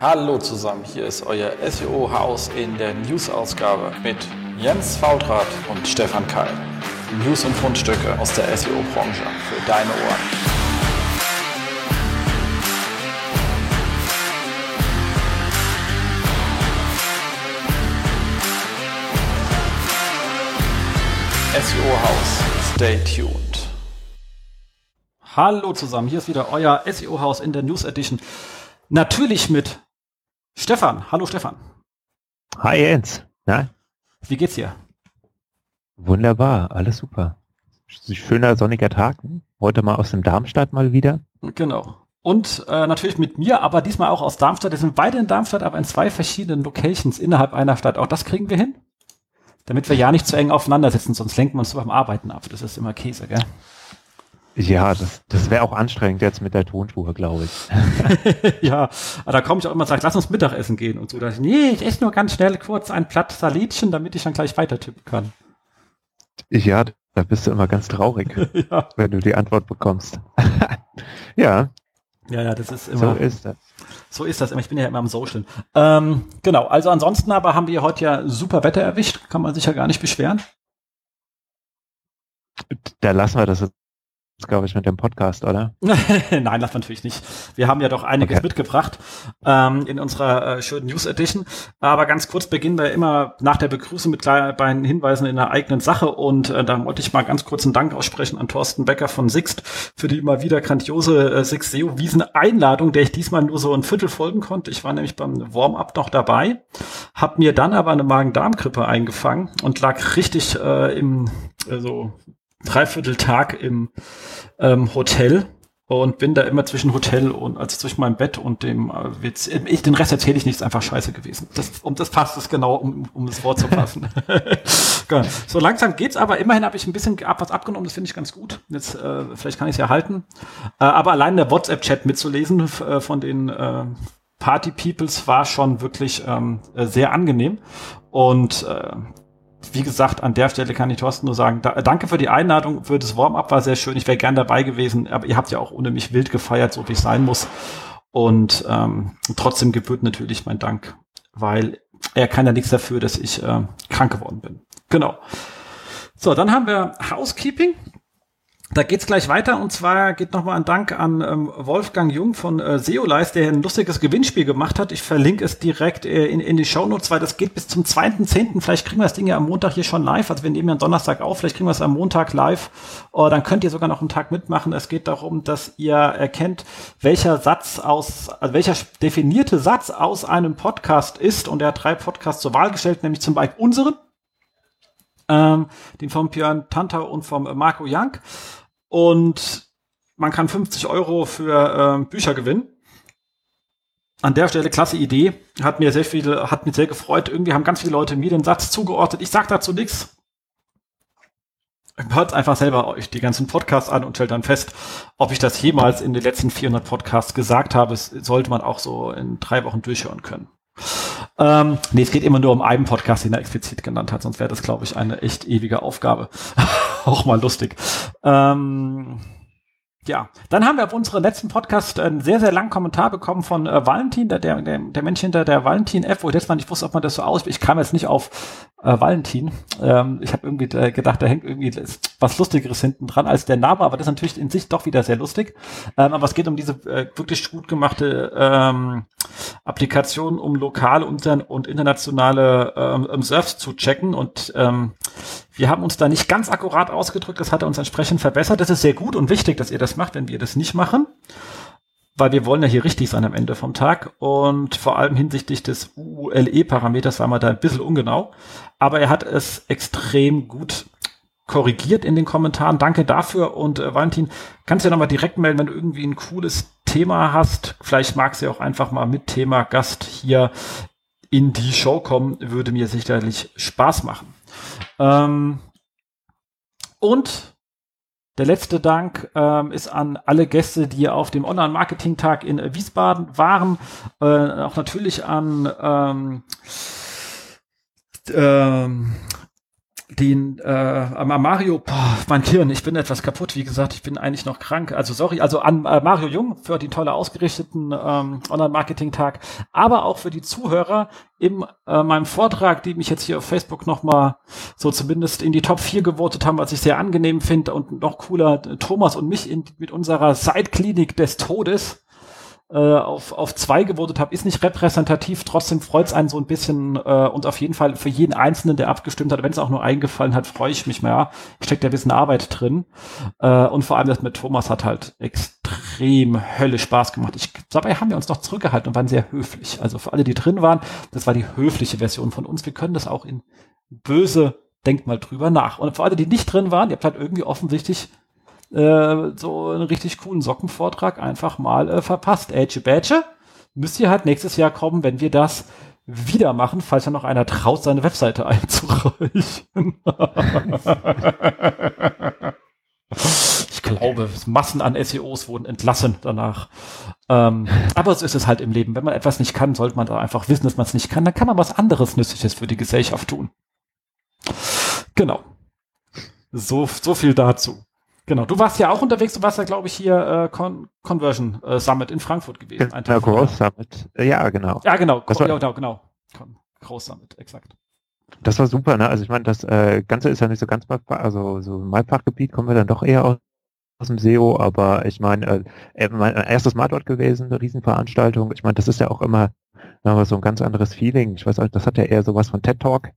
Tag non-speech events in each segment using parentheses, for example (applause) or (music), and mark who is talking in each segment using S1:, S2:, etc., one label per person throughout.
S1: Hallo zusammen, hier ist euer SEO-Haus in der News-Ausgabe mit Jens Fautrat und Stefan Keil. News und Fundstücke aus der SEO-Branche für deine Ohren. SEO-Haus, stay tuned.
S2: Hallo zusammen, hier ist wieder euer SEO-Haus in der News Edition. Natürlich mit Stefan. Hallo Stefan.
S3: Hi Jens. Na?
S2: Wie geht's dir?
S3: Wunderbar, alles super. Schöner sonniger Tag. Heute mal aus dem Darmstadt mal wieder.
S2: Genau. Und äh, natürlich mit mir, aber diesmal auch aus Darmstadt. Wir sind beide in Darmstadt, aber in zwei verschiedenen Locations innerhalb einer Stadt. Auch das kriegen wir hin. Damit wir ja nicht zu eng aufeinander sitzen, sonst lenken wir uns beim Arbeiten ab. Das ist immer Käse, gell?
S3: Ja, das, das wäre auch anstrengend jetzt mit der Tonspur, glaube ich. (laughs)
S2: ja, da komme ich auch immer und sage, lass uns Mittagessen gehen und so. Da ich, nee, ich esse nur ganz schnell kurz ein Platt Salätchen, damit ich dann gleich weiter tippen kann.
S3: Ja, da bist du immer ganz traurig, (laughs) ja. wenn du die Antwort bekommst. (laughs) ja.
S2: Ja, ja, das ist
S3: immer. So ist das.
S2: So ist das immer. Ich bin ja immer am Social. Ähm, genau, also ansonsten aber haben wir heute ja super Wetter erwischt. Kann man sich ja gar nicht beschweren.
S3: Da lassen wir das glaube ich, mit dem Podcast, oder? (laughs)
S2: Nein, das natürlich nicht. Wir haben ja doch einiges okay. mitgebracht ähm, in unserer äh, schönen News Edition. Aber ganz kurz beginnen wir immer nach der Begrüßung mit kleinen Hinweisen in der eigenen Sache. Und äh, da wollte ich mal ganz kurz einen Dank aussprechen an Thorsten Becker von Sixt für die immer wieder grandiose äh, Sixt SEO Wiesen Einladung, der ich diesmal nur so ein Viertel folgen konnte. Ich war nämlich beim Warm-up noch dabei, habe mir dann aber eine Magen-Darm-Grippe eingefangen und lag richtig äh, im also Dreivierteltag im ähm, Hotel und bin da immer zwischen Hotel und also zwischen meinem Bett und dem äh, Witz. Ich, den Rest erzähle ich nicht, ist einfach scheiße gewesen. Das, um das passt es genau, um, um das Wort zu fassen. (laughs) so langsam geht's, aber immerhin habe ich ein bisschen ab, was abgenommen, das finde ich ganz gut. Jetzt, äh, vielleicht kann ich es ja halten. Äh, aber allein der WhatsApp-Chat mitzulesen äh, von den äh, Party Peoples war schon wirklich ähm, äh, sehr angenehm. Und äh, wie gesagt, an der Stelle kann ich Thorsten nur sagen, da, danke für die Einladung, für das Warm-up war sehr schön. Ich wäre gern dabei gewesen, aber ihr habt ja auch ohne mich wild gefeiert, so wie es sein muss. Und ähm, trotzdem gebührt natürlich mein Dank, weil er kann ja nichts dafür, dass ich äh, krank geworden bin. Genau. So, dann haben wir Housekeeping. Da geht's gleich weiter und zwar geht nochmal ein Dank an ähm, Wolfgang Jung von äh, Seolize, der ein lustiges Gewinnspiel gemacht hat. Ich verlinke es direkt äh, in, in die Shownotes, weil das geht bis zum 2.10. Vielleicht kriegen wir das Ding ja am Montag hier schon live. Also wir nehmen ja am Donnerstag auf, vielleicht kriegen wir es am Montag live. Oder dann könnt ihr sogar noch einen Tag mitmachen. Es geht darum, dass ihr erkennt, welcher Satz aus, also welcher definierte Satz aus einem Podcast ist. Und er hat drei Podcasts zur Wahl gestellt, nämlich zum Beispiel unseren, ähm, den von Björn Tantau und vom Marco Young. Und man kann 50 Euro für äh, Bücher gewinnen. An der Stelle klasse Idee, hat mir sehr viel, hat mich sehr gefreut. Irgendwie haben ganz viele Leute mir den Satz zugeordnet. Ich sag dazu nichts. Hört einfach selber euch die ganzen Podcasts an und stellt dann fest, ob ich das jemals in den letzten 400 Podcasts gesagt habe. Das sollte man auch so in drei Wochen durchhören können. Ähm, nee, es geht immer nur um einen Podcast, den er explizit genannt hat, sonst wäre das, glaube ich, eine echt ewige Aufgabe. (laughs) Auch mal lustig. Ähm, ja, dann haben wir auf unserem letzten Podcast einen sehr, sehr langen Kommentar bekommen von äh, Valentin, der, der, der Mensch hinter der Valentin-App, wo ich jetzt mal nicht wusste, ob man das so aus. Ich kam jetzt nicht auf äh, Valentin. Ähm, ich habe irgendwie äh, gedacht, da hängt irgendwie was Lustigeres hinten dran als der Name, aber das ist natürlich in sich doch wieder sehr lustig. Ähm, aber es geht um diese äh, wirklich gut gemachte ähm, Applikation, um lokale und, internationale ähm, Surfs zu checken. Und ähm, wir haben uns da nicht ganz akkurat ausgedrückt, das hat er uns entsprechend verbessert. Das ist sehr gut und wichtig, dass ihr das macht, wenn wir das nicht machen weil wir wollen ja hier richtig sein am Ende vom Tag und vor allem hinsichtlich des ULE-Parameters war man da ein bisschen ungenau, aber er hat es extrem gut korrigiert in den Kommentaren. Danke dafür und äh, Valentin, kannst du ja nochmal direkt melden, wenn du irgendwie ein cooles Thema hast. Vielleicht magst du ja auch einfach mal mit Thema Gast hier in die Show kommen, würde mir sicherlich Spaß machen. Ähm, und der letzte Dank ähm, ist an alle Gäste, die auf dem Online-Marketing-Tag in Wiesbaden waren. Äh, auch natürlich an ähm, ähm, den äh, Mario, boah, mein Kirn, ich bin etwas kaputt, wie gesagt, ich bin eigentlich noch krank. Also sorry, also an äh, Mario Jung für den toll ausgerichteten ähm, Online-Marketing-Tag, aber auch für die Zuhörer in äh, meinem Vortrag, die mich jetzt hier auf Facebook nochmal so zumindest in die Top 4 gewotet haben, was ich sehr angenehm finde und noch cooler, Thomas und mich in, mit unserer Seitklinik des Todes auf, auf zwei gewotet habe, ist nicht repräsentativ. Trotzdem freut es einen so ein bisschen äh, und auf jeden Fall für jeden Einzelnen, der abgestimmt hat, wenn es auch nur eingefallen hat, freue ich mich mehr. Steckt ja ein bisschen Arbeit drin. Äh, und vor allem das mit Thomas hat halt extrem Hölle Spaß gemacht. Ich, dabei haben wir uns noch zurückgehalten und waren sehr höflich. Also für alle, die drin waren, das war die höfliche Version von uns. Wir können das auch in böse denkt mal drüber nach. Und für alle, die nicht drin waren, ihr habt halt irgendwie offensichtlich äh, so einen richtig coolen Sockenvortrag einfach mal äh, verpasst. Ädge Badge müsst ihr halt nächstes Jahr kommen, wenn wir das wieder machen, falls ja noch einer traut, seine Webseite (laughs) einzureichen. (laughs) ich glaube, Massen an SEOs wurden entlassen danach. Ähm, aber so ist es halt im Leben. Wenn man etwas nicht kann, sollte man da einfach wissen, dass man es nicht kann. Dann kann man was anderes Nützliches für die Gesellschaft tun. Genau. So, so viel dazu. Genau, du warst ja auch unterwegs, du warst ja, glaube ich, hier äh, Con Conversion äh, Summit in Frankfurt gewesen.
S3: Ein ja, Growth Summit. Ja, genau.
S2: Ja, genau. Das war, ja, genau, genau. Growth Summit, exakt.
S3: Das war super, ne? Also ich meine, das äh, Ganze ist ja nicht so ganz mal, also so mein Fachgebiet kommen wir dann doch eher aus, aus dem SEO, aber ich meine, äh, mein erstes Mal dort gewesen, eine Riesenveranstaltung. Ich meine, das ist ja auch immer aber so ein ganz anderes Feeling. Ich weiß auch, das hat ja eher sowas von TED Talk,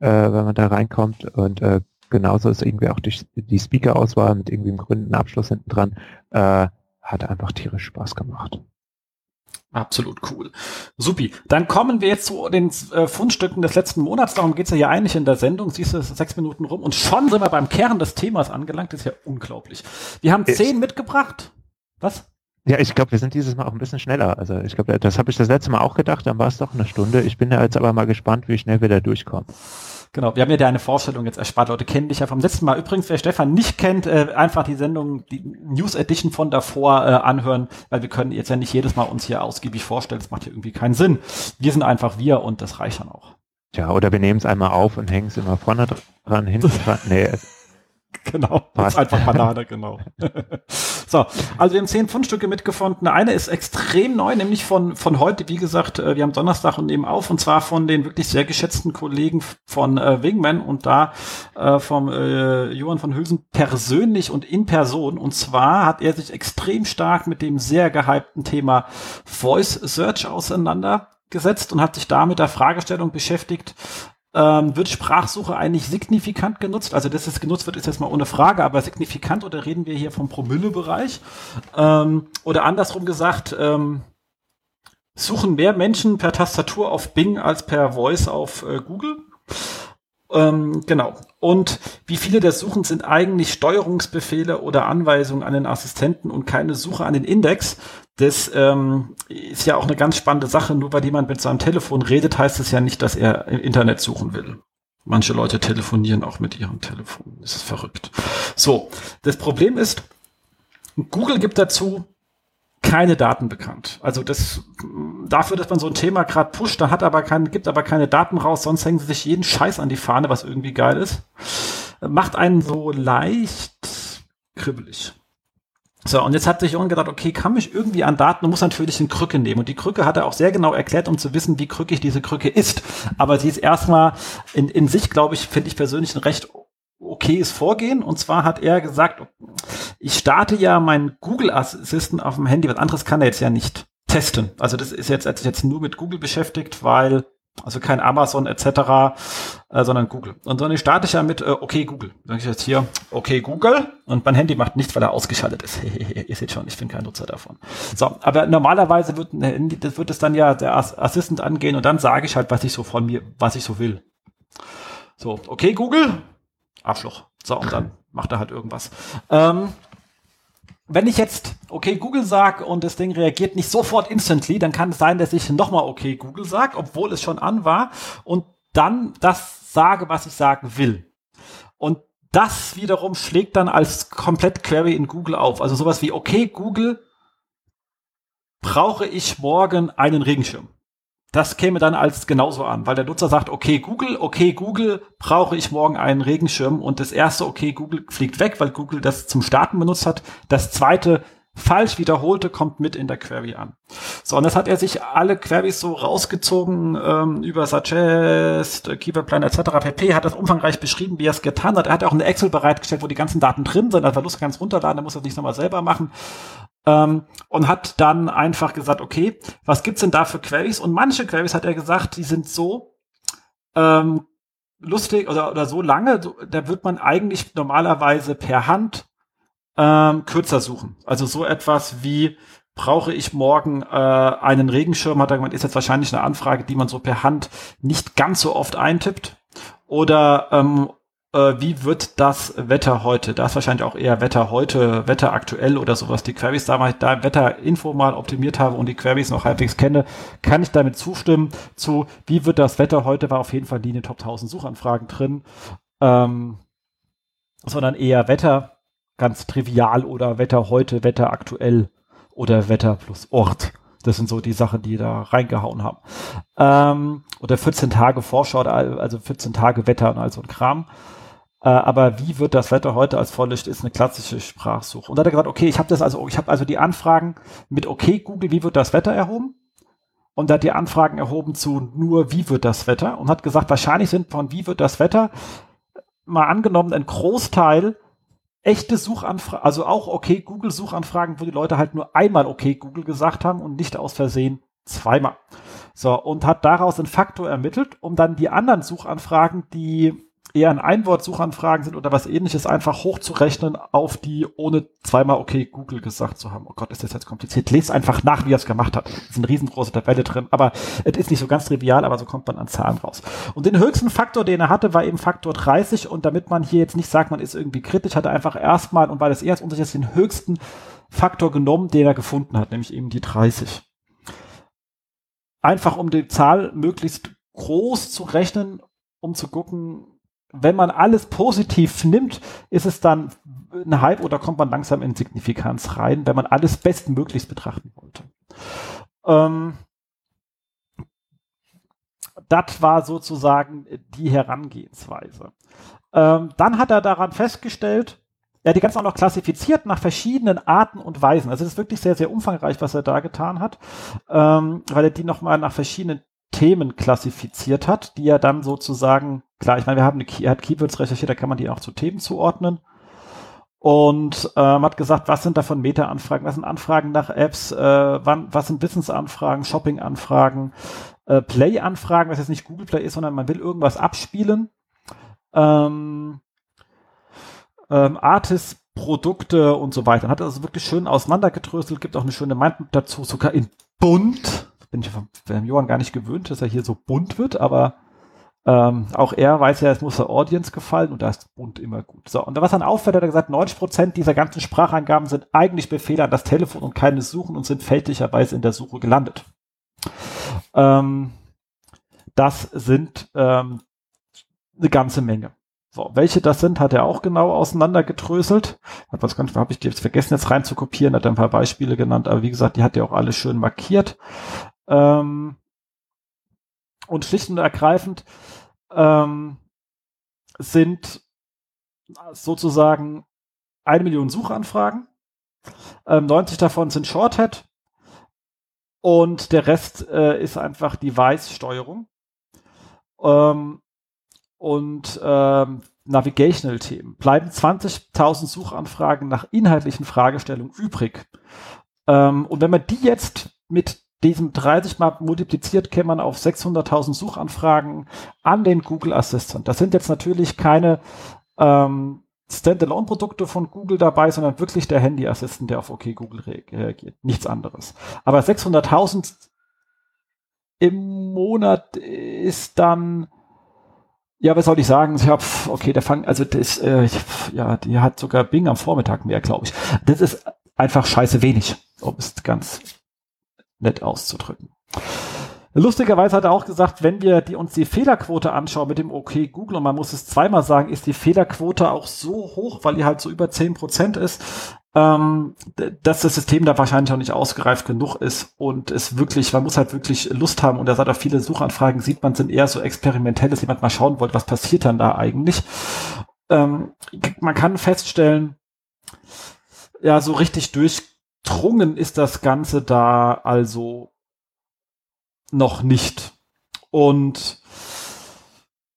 S3: äh, wenn man da reinkommt und äh, genauso ist irgendwie auch die, die Speaker-Auswahl mit irgendwie im grünen Abschluss hinten dran, äh, hat einfach tierisch Spaß gemacht.
S2: Absolut cool. Supi. Dann kommen wir jetzt zu den äh, Fundstücken des letzten Monats. Darum geht's ja hier eigentlich in der Sendung. Siehst du, sechs Minuten rum. Und schon sind wir beim Kern des Themas angelangt. Das ist ja unglaublich. Wir haben zehn ich, mitgebracht. Was?
S3: Ja, ich glaube, wir sind dieses Mal auch ein bisschen schneller. Also ich glaube, das habe ich das letzte Mal auch gedacht. Dann war es doch eine Stunde. Ich bin ja jetzt aber mal gespannt, wie schnell wir da durchkommen.
S2: Genau, wir haben ja dir eine Vorstellung jetzt erspart. Leute kennen dich ja vom letzten Mal. Übrigens, wer Stefan nicht kennt, äh, einfach die Sendung, die News Edition von davor äh, anhören, weil wir können jetzt ja nicht jedes Mal uns hier ausgiebig vorstellen. Das macht ja irgendwie keinen Sinn. Wir sind einfach wir und das reicht dann auch.
S3: Ja, oder wir nehmen es einmal auf und hängen es immer vorne dran, hinten dran. Nee, (laughs)
S2: Genau, das ist einfach Banane, genau. (laughs) so, also wir haben zehn Fundstücke mitgefunden. Eine ist extrem neu, nämlich von, von heute, wie gesagt, äh, wir haben Donnerstag und nehmen auf, und zwar von den wirklich sehr geschätzten Kollegen von äh, Wingman und da äh, vom äh, Johann von Hülsen persönlich und in Person. Und zwar hat er sich extrem stark mit dem sehr gehypten Thema Voice Search auseinandergesetzt und hat sich da mit der Fragestellung beschäftigt, ähm, wird Sprachsuche eigentlich signifikant genutzt? Also, dass es genutzt wird, ist jetzt mal ohne Frage, aber signifikant oder reden wir hier vom Promille-Bereich? Ähm, oder andersrum gesagt, ähm, suchen mehr Menschen per Tastatur auf Bing als per Voice auf äh, Google? Ähm, genau. Und wie viele der Suchen sind eigentlich Steuerungsbefehle oder Anweisungen an den Assistenten und keine Suche an den Index? Das ähm, ist ja auch eine ganz spannende Sache. Nur weil jemand mit seinem Telefon redet, heißt es ja nicht, dass er im Internet suchen will. Manche Leute telefonieren auch mit ihrem Telefon. Das ist verrückt. So, das Problem ist, Google gibt dazu keine Daten bekannt. Also das dafür, dass man so ein Thema gerade pusht, da hat aber kein, gibt aber keine Daten raus, sonst hängen sie sich jeden Scheiß an die Fahne, was irgendwie geil ist. Macht einen so leicht kribbelig. So, und jetzt hat sich Johann gedacht, okay, kann mich irgendwie an Daten und muss natürlich eine Krücke nehmen. Und die Krücke hat er auch sehr genau erklärt, um zu wissen, wie krückig diese Krücke ist. Aber sie ist erstmal in, in sich, glaube ich, finde ich persönlich ein recht okayes Vorgehen. Und zwar hat er gesagt, ich starte ja meinen Google Assistant auf dem Handy, was anderes kann er jetzt ja nicht testen. Also das ist jetzt, er sich jetzt nur mit Google beschäftigt, weil also kein Amazon etc., äh, sondern Google. Und dann starte ich ja mit äh, okay Google. Dann ich jetzt hier okay Google und mein Handy macht nichts, weil er ausgeschaltet ist. (laughs) Ihr seht schon, ich bin kein Nutzer davon. So, aber normalerweise wird, das wird es dann ja der Assistent angehen und dann sage ich halt, was ich so von mir, was ich so will. So, okay Google, Arschloch. So, und dann macht er halt irgendwas. Ähm, wenn ich jetzt okay Google sag und das Ding reagiert nicht sofort instantly, dann kann es sein, dass ich nochmal okay Google sag, obwohl es schon an war und dann das sage, was ich sagen will. Und das wiederum schlägt dann als komplett Query in Google auf. Also sowas wie okay Google, brauche ich morgen einen Regenschirm? Das käme dann als genauso an, weil der Nutzer sagt, okay Google, okay Google, brauche ich morgen einen Regenschirm und das erste okay Google fliegt weg, weil Google das zum Starten benutzt hat. Das zweite falsch wiederholte kommt mit in der Query an. So, und das hat er sich alle Queries so rausgezogen ähm, über Suggest, Keyword Plan etc. pp. hat das umfangreich beschrieben, wie er es getan hat. Er hat auch eine Excel bereitgestellt, wo die ganzen Daten drin sind. Also Lust kann es runterladen, er muss das nicht nochmal selber machen. Ähm, und hat dann einfach gesagt, okay, was gibt's denn da für Queries? Und manche Queries hat er gesagt, die sind so ähm, lustig oder, oder so lange, da wird man eigentlich normalerweise per Hand ähm, kürzer suchen. Also so etwas wie brauche ich morgen äh, einen Regenschirm, hat er gemeint, ist jetzt wahrscheinlich eine Anfrage, die man so per Hand nicht ganz so oft eintippt. Oder ähm, äh, wie wird das Wetter heute? Da ist wahrscheinlich auch eher Wetter heute, Wetter aktuell oder sowas. Die Queries, da ich da Wetterinfo mal optimiert habe und die Queries noch halbwegs kenne, kann ich damit zustimmen zu, wie wird das Wetter heute, war auf jeden Fall nie in den Top 1000 Suchanfragen drin, ähm, sondern eher Wetter ganz trivial oder Wetter heute, Wetter aktuell oder Wetter plus Ort. Das sind so die Sachen, die da reingehauen haben. Ähm, oder 14 Tage Vorschau, also 14 Tage Wetter und all so ein Kram. Äh, aber wie wird das Wetter heute als Volllicht ist eine klassische Sprachsuche. Und da hat er gesagt, okay, ich habe das also, ich habe also die Anfragen mit okay Google, wie wird das Wetter erhoben? Und hat die Anfragen erhoben zu nur wie wird das Wetter und hat gesagt, wahrscheinlich sind von wie wird das Wetter mal angenommen ein Großteil echte Suchanfragen, also auch okay Google Suchanfragen, wo die Leute halt nur einmal okay Google gesagt haben und nicht aus Versehen zweimal. So, und hat daraus einen Faktor ermittelt, um dann die anderen Suchanfragen, die eher ein Einwort-Suchanfragen sind oder was ähnliches, einfach hochzurechnen auf die, ohne zweimal okay Google gesagt zu haben. Oh Gott, ist das jetzt kompliziert. Lest einfach nach, wie er es gemacht hat. Es ist eine riesengroße Tabelle drin, aber es ist nicht so ganz trivial, aber so kommt man an Zahlen raus. Und den höchsten Faktor, den er hatte, war eben Faktor 30 und damit man hier jetzt nicht sagt, man ist irgendwie kritisch, hat er einfach erstmal, und weil das als unsicher ist, den höchsten Faktor genommen, den er gefunden hat, nämlich eben die 30. Einfach um die Zahl möglichst groß zu rechnen, um zu gucken, wenn man alles positiv nimmt, ist es dann ein Hype oder kommt man langsam in Signifikanz rein, wenn man alles bestmöglichst betrachten wollte. Ähm, das war sozusagen die Herangehensweise. Ähm, dann hat er daran festgestellt, er hat die ganze auch noch klassifiziert nach verschiedenen Arten und Weisen. Also es ist wirklich sehr, sehr umfangreich, was er da getan hat, ähm, weil er die nochmal nach verschiedenen Themen klassifiziert hat, die er dann sozusagen, klar, ich meine, wir haben eine, er hat Keywords recherchiert, da kann man die auch zu Themen zuordnen. Und ähm, hat gesagt, was sind davon Meta-Anfragen, was sind Anfragen nach Apps, äh, wann, was sind Business-Anfragen, Shopping-Anfragen, äh, Play-Anfragen, was jetzt nicht Google Play ist, sondern man will irgendwas abspielen. Ähm, ähm, Artists, Produkte und so weiter. Hat also wirklich schön auseinandergedröselt, gibt auch eine schöne Mindmap dazu, sogar in bunt bin ich von Johann gar nicht gewöhnt, dass er hier so bunt wird, aber ähm, auch er weiß ja, es muss der Audience gefallen und da ist bunt immer gut. So, und was dann auffällt, hat er gesagt, 90 Prozent dieser ganzen Sprachangaben sind eigentlich Befehle an das Telefon und keine Suchen und sind fälschlicherweise in der Suche gelandet. Ähm, das sind ähm, eine ganze Menge. So, welche das sind, hat er auch genau auseinandergedröselt. Hat was ganz, habe ich jetzt vergessen, jetzt rein zu kopieren, hat ein paar Beispiele genannt, aber wie gesagt, die hat er auch alle schön markiert. Ähm, und schlicht und ergreifend ähm, sind sozusagen eine Million Suchanfragen. Ähm, 90 davon sind Shorthead und der Rest äh, ist einfach Device-Steuerung. Ähm, und ähm, Navigational-Themen. Bleiben 20.000 Suchanfragen nach inhaltlichen Fragestellungen übrig. Ähm, und wenn man die jetzt mit diesem 30 mal multipliziert, käme man auf 600.000 Suchanfragen an den Google Assistant. Das sind jetzt natürlich keine ähm, Standalone-Produkte von Google dabei, sondern wirklich der Handy-Assistent, der auf OK Google reagiert. Nichts anderes. Aber 600.000 im Monat ist dann, ja, was soll ich sagen? Ich hab, okay, der Fang, also das, äh, ja, die hat sogar Bing am Vormittag mehr, glaube ich. Das ist einfach scheiße wenig, um es ganz nett auszudrücken. Lustigerweise hat er auch gesagt, wenn wir die, uns die Fehlerquote anschauen mit dem OK Google, und man muss es zweimal sagen, ist die Fehlerquote auch so hoch, weil die halt so über zehn Prozent ist, ähm, dass das System da wahrscheinlich auch nicht ausgereift genug ist und es wirklich, man muss halt wirklich Lust haben und er sagt auch viele Suchanfragen sieht man, sind eher so experimentell, dass jemand mal schauen wollte, was passiert dann da eigentlich. Ähm, man kann feststellen, ja, so richtig durchdrungen ist das Ganze da also noch nicht. Und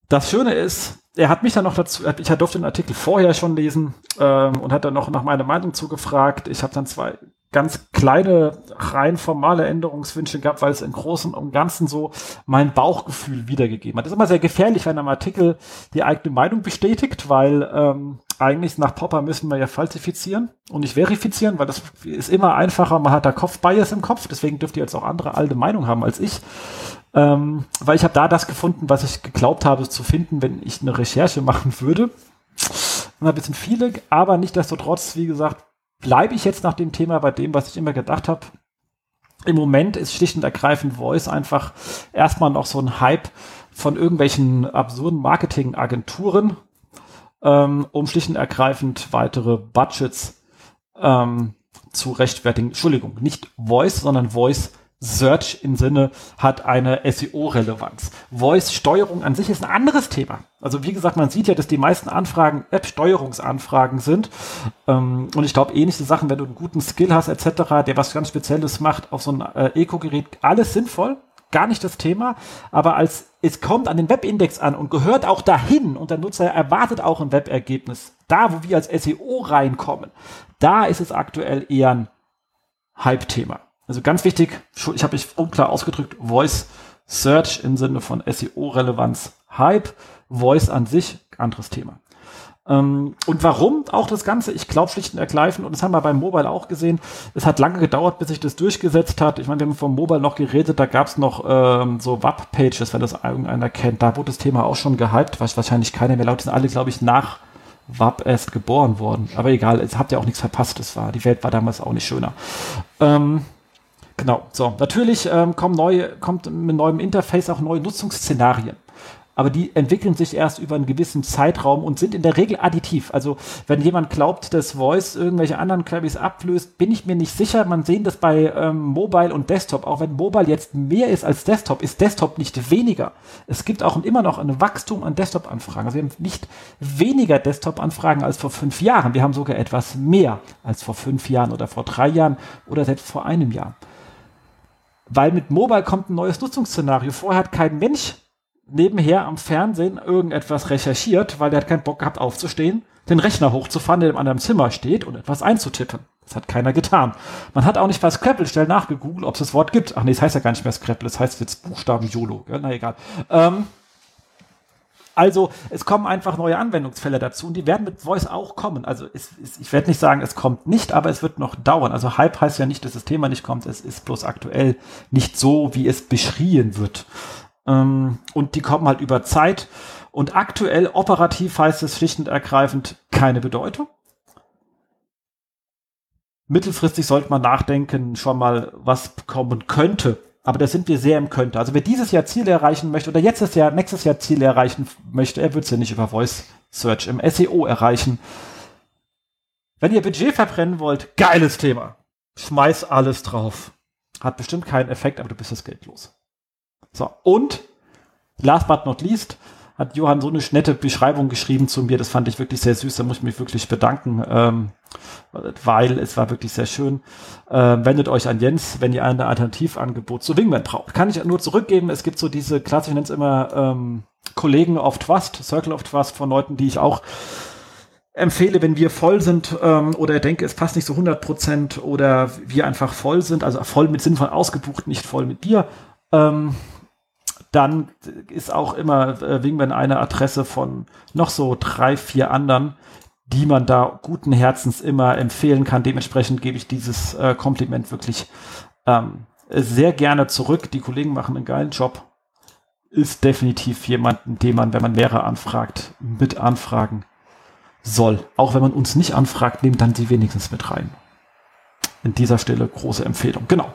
S2: das Schöne ist, er hat mich dann noch dazu, ich durfte den Artikel vorher schon lesen ähm, und hat dann noch nach meiner Meinung zugefragt. Ich habe dann zwei ganz kleine, rein formale Änderungswünsche gehabt, weil es im Großen und Ganzen so mein Bauchgefühl wiedergegeben hat. Das ist immer sehr gefährlich, wenn ein Artikel die eigene Meinung bestätigt, weil ähm, eigentlich nach Popper müssen wir ja falsifizieren und nicht verifizieren, weil das ist immer einfacher, man hat da Kopfbias im Kopf, deswegen dürft ihr jetzt auch andere alte Meinung haben als ich. Ähm, weil ich habe da das gefunden, was ich geglaubt habe zu finden, wenn ich eine Recherche (laughs) machen würde. Und ein bisschen viele, aber nicht desto trotz, wie gesagt, bleibe ich jetzt nach dem Thema bei dem, was ich immer gedacht habe. Im Moment ist schlicht und ergreifend Voice einfach erstmal noch so ein Hype von irgendwelchen absurden Marketingagenturen, ähm, um schlicht und ergreifend weitere Budgets ähm, zu rechtfertigen. Entschuldigung, nicht Voice, sondern Voice Search im Sinne hat eine SEO-Relevanz. Voice-Steuerung an sich ist ein anderes Thema. Also wie gesagt, man sieht ja, dass die meisten Anfragen App-Steuerungsanfragen sind. Ähm, und ich glaube, ähnliche Sachen, wenn du einen guten Skill hast etc., der was ganz Spezielles macht auf so ein äh, Eco-Gerät, alles sinnvoll, gar nicht das Thema. Aber als es kommt an den Webindex an und gehört auch dahin und der Nutzer erwartet auch ein Webergebnis, da wo wir als SEO reinkommen, da ist es aktuell eher ein Hype-Thema. Also ganz wichtig, ich habe mich unklar ausgedrückt, Voice Search im Sinne von SEO-Relevanz Hype, Voice an sich, anderes Thema. Ähm, und warum auch das Ganze? Ich glaube schlicht und ergreifend, und das haben wir beim Mobile auch gesehen, es hat lange gedauert, bis sich das durchgesetzt hat. Ich meine, wir haben vom Mobile noch geredet, da gab es noch ähm, so WAP-Pages, wenn das irgendeiner kennt. Da wurde das Thema auch schon gehypt, was wahrscheinlich keiner mehr laut sind alle, glaube ich, nach WAP erst geboren worden. Aber egal, jetzt habt ihr auch nichts verpasst. Das war, die Welt war damals auch nicht schöner. Ähm, Genau, so. Natürlich ähm, kommen neue, kommt mit neuem Interface auch neue Nutzungsszenarien. Aber die entwickeln sich erst über einen gewissen Zeitraum und sind in der Regel additiv. Also wenn jemand glaubt, dass Voice irgendwelche anderen Queries ablöst, bin ich mir nicht sicher. Man sehen das bei ähm, Mobile und Desktop. Auch wenn Mobile jetzt mehr ist als Desktop, ist Desktop nicht weniger. Es gibt auch immer noch ein Wachstum an Desktop-Anfragen. Also wir haben nicht weniger Desktop-Anfragen als vor fünf Jahren. Wir haben sogar etwas mehr als vor fünf Jahren oder vor drei Jahren oder selbst vor einem Jahr. Weil mit Mobile kommt ein neues Nutzungsszenario. Vorher hat kein Mensch nebenher am Fernsehen irgendetwas recherchiert, weil der hat keinen Bock gehabt aufzustehen, den Rechner hochzufahren, der im anderen Zimmer steht und etwas einzutippen. Das hat keiner getan. Man hat auch nicht bei Scrabble schnell nachgegoogelt, ob es das Wort gibt. Ach nee, es das heißt ja gar nicht mehr Scrabble, es das heißt jetzt Buchstaben YOLO. Na egal. Ähm, also es kommen einfach neue Anwendungsfälle dazu und die werden mit Voice auch kommen. Also es, es, ich werde nicht sagen, es kommt nicht, aber es wird noch dauern. Also Hype heißt ja nicht, dass das Thema nicht kommt. Es ist bloß aktuell nicht so, wie es beschrien wird. Ähm, und die kommen halt über Zeit. Und aktuell operativ heißt es schlicht und ergreifend keine Bedeutung. Mittelfristig sollte man nachdenken, schon mal, was kommen könnte aber da sind wir sehr im Könnte. Also wer dieses Jahr Ziele erreichen möchte oder jetzt Jahr, nächstes Jahr Ziele erreichen möchte, er wird es ja nicht über Voice Search im SEO erreichen. Wenn ihr Budget verbrennen wollt, geiles Thema. Schmeiß alles drauf. Hat bestimmt keinen Effekt, aber du bist das Geld los. So, und last but not least, hat Johann so eine nette Beschreibung geschrieben zu mir. Das fand ich wirklich sehr süß. Da muss ich mich wirklich bedanken, ähm, weil es war wirklich sehr schön. Ähm, wendet euch an Jens, wenn ihr ein Alternativangebot zu Wingman braucht. Kann ich nur zurückgeben. Es gibt so diese, klassisch ich nenne es immer ähm, Kollegen of Trust, Circle of Trust von Leuten, die ich auch empfehle, wenn wir voll sind ähm, oder denke, es passt nicht so 100 Prozent oder wir einfach voll sind, also voll mit Sinn von ausgebucht, nicht voll mit dir. Ähm, dann ist auch immer äh, Wingman eine Adresse von noch so drei, vier anderen, die man da guten Herzens immer empfehlen kann. Dementsprechend gebe ich dieses äh, Kompliment wirklich ähm, sehr gerne zurück. Die Kollegen machen einen geilen Job. Ist definitiv jemanden, den man, wenn man mehrere anfragt, mit anfragen soll. Auch wenn man uns nicht anfragt, nehmt dann sie wenigstens mit rein. In dieser Stelle große Empfehlung. Genau.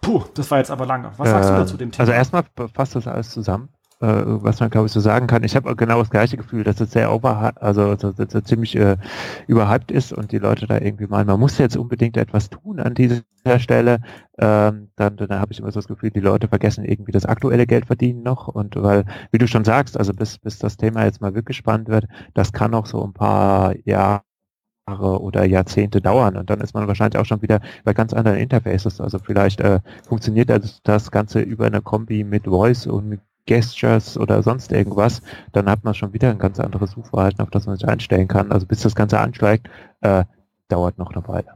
S2: Puh, das war jetzt aber lange. Was sagst äh, du dazu dem
S3: Thema? Also erstmal fasst das alles zusammen äh, was man glaube ich so sagen kann. Ich habe genau das gleiche Gefühl, dass es sehr over, also dass, dass es ziemlich äh, überhyped ist und die Leute da irgendwie meinen, man muss jetzt unbedingt etwas tun an dieser Stelle. Ähm, dann dann habe ich immer so das Gefühl, die Leute vergessen irgendwie das aktuelle Geld verdienen noch und weil, wie du schon sagst, also bis bis das Thema jetzt mal wirklich spannend wird, das kann noch so ein paar Jahre oder Jahrzehnte dauern und dann ist man wahrscheinlich auch schon wieder bei ganz anderen Interfaces. Also vielleicht äh, funktioniert das, das Ganze über eine Kombi mit Voice und Gestures oder sonst irgendwas, dann hat man schon wieder ein ganz anderes Suchverhalten, auf das man sich einstellen kann. Also bis das Ganze ansteigt, äh, dauert noch eine Weile.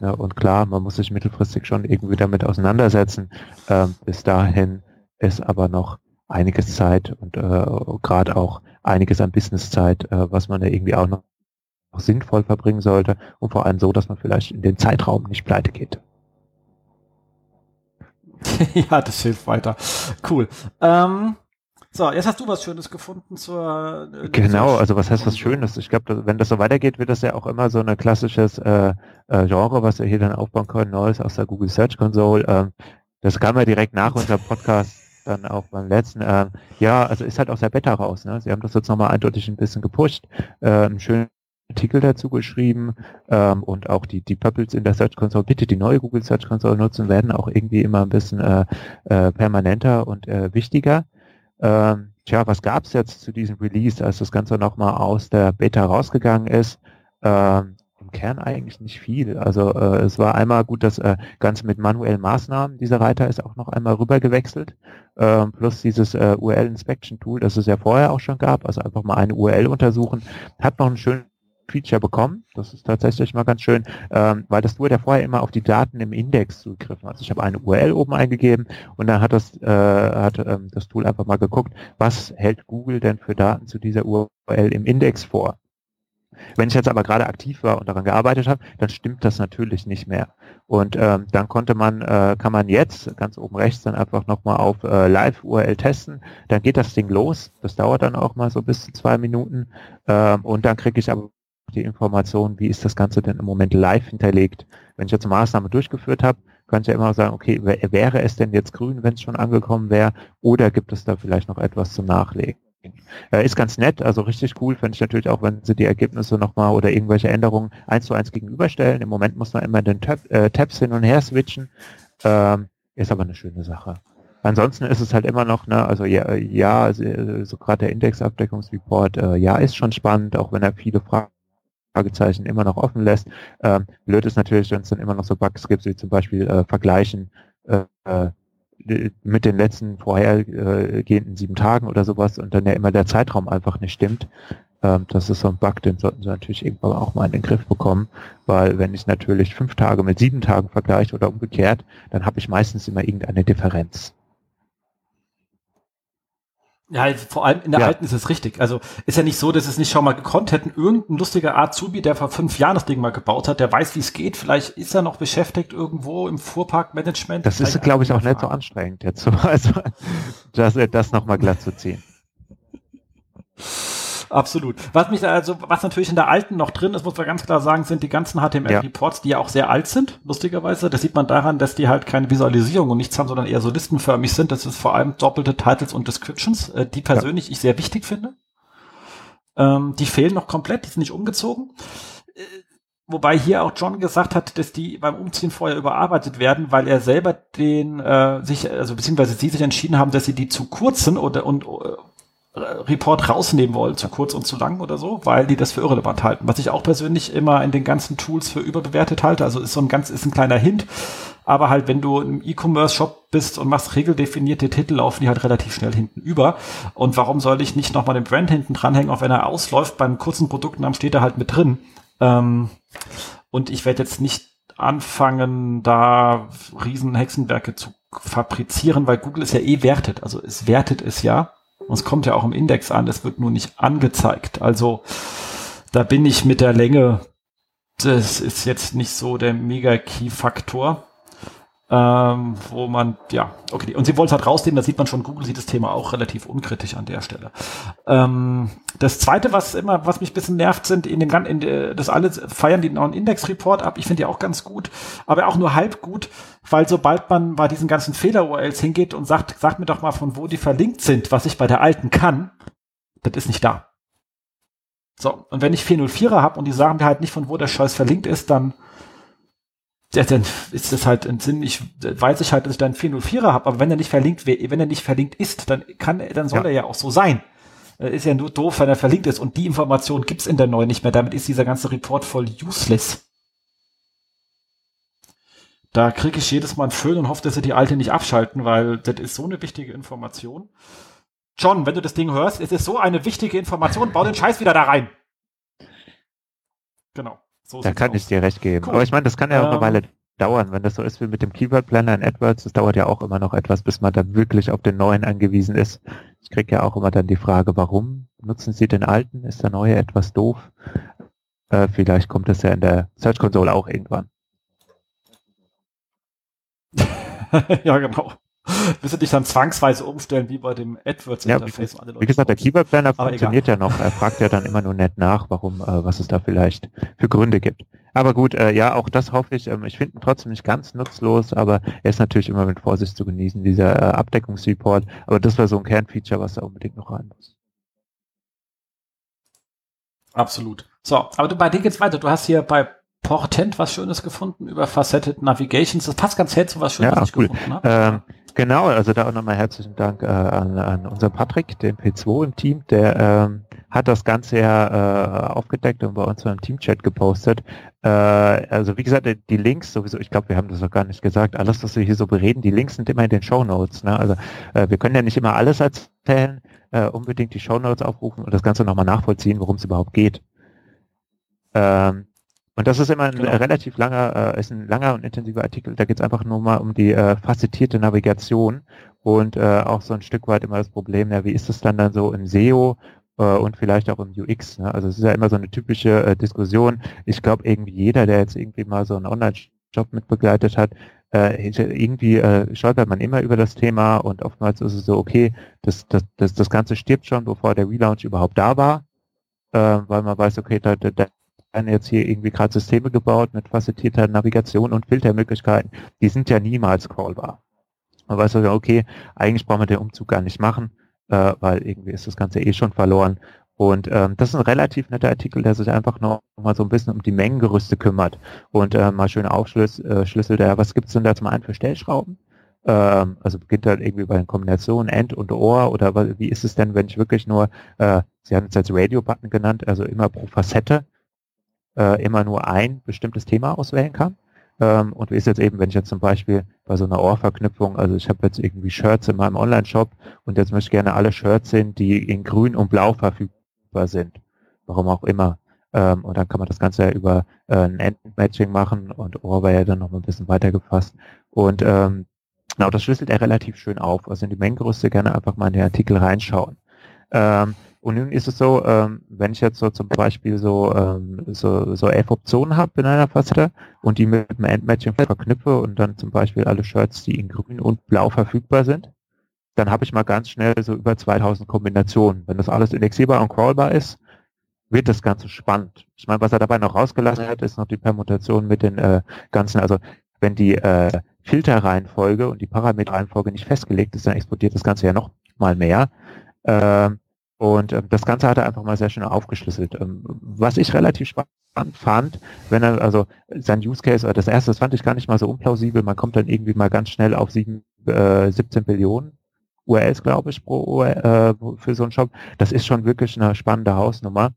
S3: Ja, und klar, man muss sich mittelfristig schon irgendwie damit auseinandersetzen. Ähm, bis dahin ist aber noch einiges Zeit und äh, gerade auch einiges an Businesszeit, äh, was man da irgendwie auch noch, noch sinnvoll verbringen sollte und vor allem so, dass man vielleicht in den Zeitraum nicht pleite geht. (laughs)
S2: ja, das hilft weiter. Cool. Ähm, so, jetzt hast du was Schönes gefunden zur.
S3: Äh, genau, also was heißt was Schönes? Ich glaube, wenn das so weitergeht, wird das ja auch immer so ein klassisches äh, äh, Genre, was wir hier dann aufbauen können, Neues aus der Google Search Console. Ähm, das kam ja direkt nach unserem Podcast dann auch beim letzten. Ähm, ja, also ist halt aus der Beta raus. Ne? Sie haben das jetzt nochmal eindeutig ein bisschen gepusht. Ähm, schön Artikel dazu geschrieben ähm, und auch die, die Purples in der Search Console, bitte die neue Google Search Console nutzen, werden auch irgendwie immer ein bisschen äh, äh, permanenter und äh, wichtiger. Ähm, tja, was gab es jetzt zu diesem Release, als das Ganze nochmal aus der Beta rausgegangen ist? Ähm, Im Kern eigentlich nicht viel. Also äh, es war einmal gut, das äh, Ganze mit manuellen Maßnahmen, dieser Reiter ist auch noch einmal rüber gewechselt, ähm, plus dieses äh, URL Inspection Tool, das es ja vorher auch schon gab, also einfach mal eine URL untersuchen, hat noch einen schönen Feature bekommen. Das ist tatsächlich mal ganz schön, ähm, weil das Tool ja vorher immer auf die Daten im Index zugegriffen. Also ich habe eine URL oben eingegeben und dann hat das, äh, hat ähm, das Tool einfach mal geguckt, was hält Google denn für Daten zu dieser URL im Index vor. Wenn ich jetzt aber gerade aktiv war und daran gearbeitet habe, dann stimmt das natürlich nicht mehr. Und ähm, dann konnte man, äh, kann man jetzt ganz oben rechts dann einfach nochmal auf äh, Live-URL testen. Dann geht das Ding los. Das dauert dann auch mal so bis zu zwei Minuten. Ähm, und dann kriege ich aber die Information, wie ist das Ganze denn im Moment live hinterlegt. Wenn ich jetzt eine Maßnahme durchgeführt habe, kann ich ja immer sagen, okay, wäre es denn jetzt grün, wenn es schon angekommen wäre, oder gibt es da vielleicht noch etwas zum Nachlegen? Äh, ist ganz nett, also richtig cool, finde ich natürlich auch, wenn sie die Ergebnisse nochmal oder irgendwelche Änderungen eins zu eins gegenüberstellen. Im Moment muss man immer den Tab, äh, Tabs hin und her switchen. Ähm, ist aber eine schöne Sache. Ansonsten ist es halt immer noch, ne, also ja, ja so, so gerade der Indexabdeckungsreport, äh, ja, ist schon spannend, auch wenn er viele Fragen Fragezeichen immer noch offen lässt. Ähm, blöd ist natürlich, wenn es dann immer noch so Bugs gibt, wie zum Beispiel äh, Vergleichen äh, äh mit den letzten vorhergehenden sieben Tagen oder sowas und dann ja immer der Zeitraum einfach nicht stimmt. Ähm, das ist so ein Bug, den sollten sie natürlich irgendwann auch mal in den Griff bekommen, weil wenn ich natürlich fünf Tage mit sieben Tagen vergleiche oder umgekehrt, dann habe ich meistens immer irgendeine Differenz.
S2: Ja, vor allem in der ja. alten ist es richtig. Also ist ja nicht so, dass es nicht schon mal gekonnt hätten. Irgendein lustiger Azubi, der vor fünf Jahren das Ding mal gebaut hat, der weiß, wie es geht. Vielleicht ist er noch beschäftigt irgendwo im Fuhrparkmanagement.
S3: Das ist, glaube ich, auch nicht so anstrengend jetzt. Also (laughs) das, das nochmal glatt zu ziehen.
S2: Absolut. Was mich da, also, was natürlich in der alten noch drin ist, muss man ganz klar sagen, sind die ganzen HTML-Reports, ja. die ja auch sehr alt sind, lustigerweise. Das sieht man daran, dass die halt keine Visualisierung und nichts haben, sondern eher so listenförmig sind. Das ist vor allem doppelte Titles und Descriptions, äh, die persönlich ja. ich sehr wichtig finde. Ähm, die fehlen noch komplett, die sind nicht umgezogen. Äh, wobei hier auch John gesagt hat, dass die beim Umziehen vorher überarbeitet werden, weil er selber den äh, sich, also beziehungsweise sie sich entschieden haben, dass sie die zu kurzen oder und äh, Report rausnehmen wollen, zu kurz und zu lang oder so, weil die das für irrelevant halten. Was ich auch persönlich immer in den ganzen Tools für überbewertet halte. Also ist so ein ganz, ist ein kleiner Hint. Aber halt, wenn du im E-Commerce-Shop bist und machst regeldefinierte Titel, laufen die halt relativ schnell hinten über. Und warum soll ich nicht nochmal den Brand hinten dranhängen, auch wenn er ausläuft? Beim kurzen Produktnamen steht er halt mit drin. Ähm, und ich werde jetzt nicht anfangen, da riesen Hexenwerke zu fabrizieren, weil Google es ja eh wertet. Also es wertet es ja. Und es kommt ja auch im Index an, es wird nur nicht angezeigt. Also da bin ich mit der Länge, das ist jetzt nicht so der Mega-Key-Faktor. Ähm, wo man, ja, okay, und sie wollen es halt rausnehmen, da sieht man schon, Google sieht das Thema auch relativ unkritisch an der Stelle. Ähm, das zweite, was immer, was mich ein bisschen nervt, sind in dem ganzen, das alle feiern die neuen Index-Report ab, ich finde die auch ganz gut, aber auch nur halb gut, weil sobald man bei diesen ganzen Fehler-URLs hingeht und sagt, sagt mir doch mal, von wo die verlinkt sind, was ich bei der alten kann, das ist nicht da. So, und wenn ich 404er habe und die sagen mir halt nicht, von wo der Scheiß verlinkt ist, dann ja, dann ist das halt ein Sinn, ich weiß ich halt, dass ich da einen 404er habe, aber wenn er nicht verlinkt, wenn er nicht verlinkt ist, dann kann dann soll ja. er ja auch so sein. Ist ja nur doof, wenn er verlinkt ist und die Information gibt's in der neuen nicht mehr. Damit ist dieser ganze Report voll useless. Da kriege ich jedes Mal einen Föhn und hoffe, dass sie die alte nicht abschalten, weil das ist so eine wichtige Information. John, wenn du das Ding hörst, es ist so eine wichtige Information, bau den Scheiß wieder da rein.
S3: Genau. So da kann aus. ich dir recht geben. Cool. Aber ich meine, das kann ja auch ähm, eine Weile dauern, wenn das so ist wie mit dem Keyword Planner in AdWords, das dauert ja auch immer noch etwas, bis man da wirklich auf den neuen angewiesen ist. Ich kriege ja auch immer dann die Frage, warum nutzen Sie den alten? Ist der neue etwas doof? Äh, vielleicht kommt das ja in der Search Console auch irgendwann. (laughs)
S2: ja, genau. Du dich dann zwangsweise umstellen, wie bei dem AdWords-Interface.
S3: Ja, wie, gesagt, der Keyword Planner funktioniert egal. ja noch. Er fragt ja dann immer nur nett nach, warum, äh, was es da vielleicht für Gründe gibt. Aber gut, äh, ja, auch das hoffe ich. Ähm, ich finde ihn trotzdem nicht ganz nutzlos, aber er ist natürlich immer mit Vorsicht zu genießen, dieser äh, Abdeckungsreport. Aber das war so ein Kernfeature, was da unbedingt noch rein muss.
S2: Absolut. So, aber du, bei dir geht's weiter. Du hast hier bei Portent was Schönes gefunden über Faceted Navigations. Das passt ganz hell zu was Schönes,
S3: ja, was ich cool. gefunden habe. Ähm, Genau, also da auch nochmal herzlichen Dank äh, an, an unseren Patrick, den P2 im Team, der ähm, hat das Ganze ja äh, aufgedeckt und bei uns im Teamchat gepostet. Äh, also wie gesagt, die Links sowieso, ich glaube, wir haben das noch gar nicht gesagt, alles, was wir hier so bereden, die Links sind immer in den Show Notes. Ne? Also äh, wir können ja nicht immer alles erzählen, äh, unbedingt die Show Notes aufrufen und das Ganze nochmal nachvollziehen, worum es überhaupt geht. Ähm, und das ist immer ein genau. relativ langer, äh, ist ein langer und intensiver Artikel. Da geht es einfach nur mal um die äh, facettierte Navigation und äh, auch so ein Stück weit immer das Problem, ja, wie ist es dann dann so im SEO äh, und vielleicht auch im UX. Ne? Also es ist ja immer so eine typische äh, Diskussion. Ich glaube, irgendwie jeder, der jetzt irgendwie mal so einen Online-Job mitbegleitet hat, äh, irgendwie äh, stolpert man immer über das Thema und oftmals ist es so, okay, das, das, das, das Ganze stirbt schon, bevor der Relaunch überhaupt da war, äh, weil man weiß, okay, da, da, werden jetzt hier irgendwie gerade Systeme gebaut mit facilitierter Navigation und Filtermöglichkeiten, die sind ja niemals callbar. Man weiß also, okay, eigentlich brauchen wir den Umzug gar nicht machen, äh, weil irgendwie ist das Ganze eh schon verloren. Und ähm, das ist ein relativ netter Artikel, der sich einfach noch mal so ein bisschen um die Mengengerüste kümmert und äh, mal schön aufschlüsselt, äh, was gibt's denn da zum einen für Stellschrauben? Ähm, also beginnt halt irgendwie bei den Kombinationen End und Ohr oder wie ist es denn, wenn ich wirklich nur, äh, Sie haben es als Radio-Button genannt, also immer pro Facette äh, immer nur ein bestimmtes Thema auswählen kann. Ähm, und wie ist jetzt eben, wenn ich jetzt zum Beispiel bei so einer Ohrverknüpfung, also ich habe jetzt irgendwie Shirts in meinem Online-Shop und jetzt möchte ich gerne alle Shirts sehen, die in grün und blau verfügbar sind. Warum auch immer. Ähm, und dann kann man das Ganze ja über äh, ein Endmatching machen und Ohr war ja dann noch ein bisschen weiter gefasst. Und ähm, genau, das schlüsselt er relativ schön auf. Also in die Mengengerüste gerne einfach mal in den Artikel reinschauen. Ähm, und nun ist es so, ähm, wenn ich jetzt so zum Beispiel so, ähm, so, so elf Optionen habe in einer Facette und die mit dem Endmatching verknüpfe und dann zum Beispiel alle Shirts, die in grün und blau verfügbar sind, dann habe ich mal ganz schnell so über 2000 Kombinationen. Wenn das alles indexierbar und crawlbar ist, wird das Ganze spannend. Ich meine, was er dabei noch rausgelassen hat, ist noch die Permutation mit den äh, ganzen, also wenn die äh, Filterreihenfolge und die Parameterreihenfolge nicht festgelegt ist, dann explodiert das Ganze ja noch mal mehr. Ähm, und ähm, das Ganze hat er einfach mal sehr schön aufgeschlüsselt. Ähm, was ich relativ spannend fand, wenn er, also sein Use Case, das erste, das fand ich gar nicht mal so unplausibel, man kommt dann irgendwie mal ganz schnell auf sieben, äh, 17 Billionen URLs, glaube ich, pro äh, für so einen Shop. Das ist schon wirklich eine spannende Hausnummer.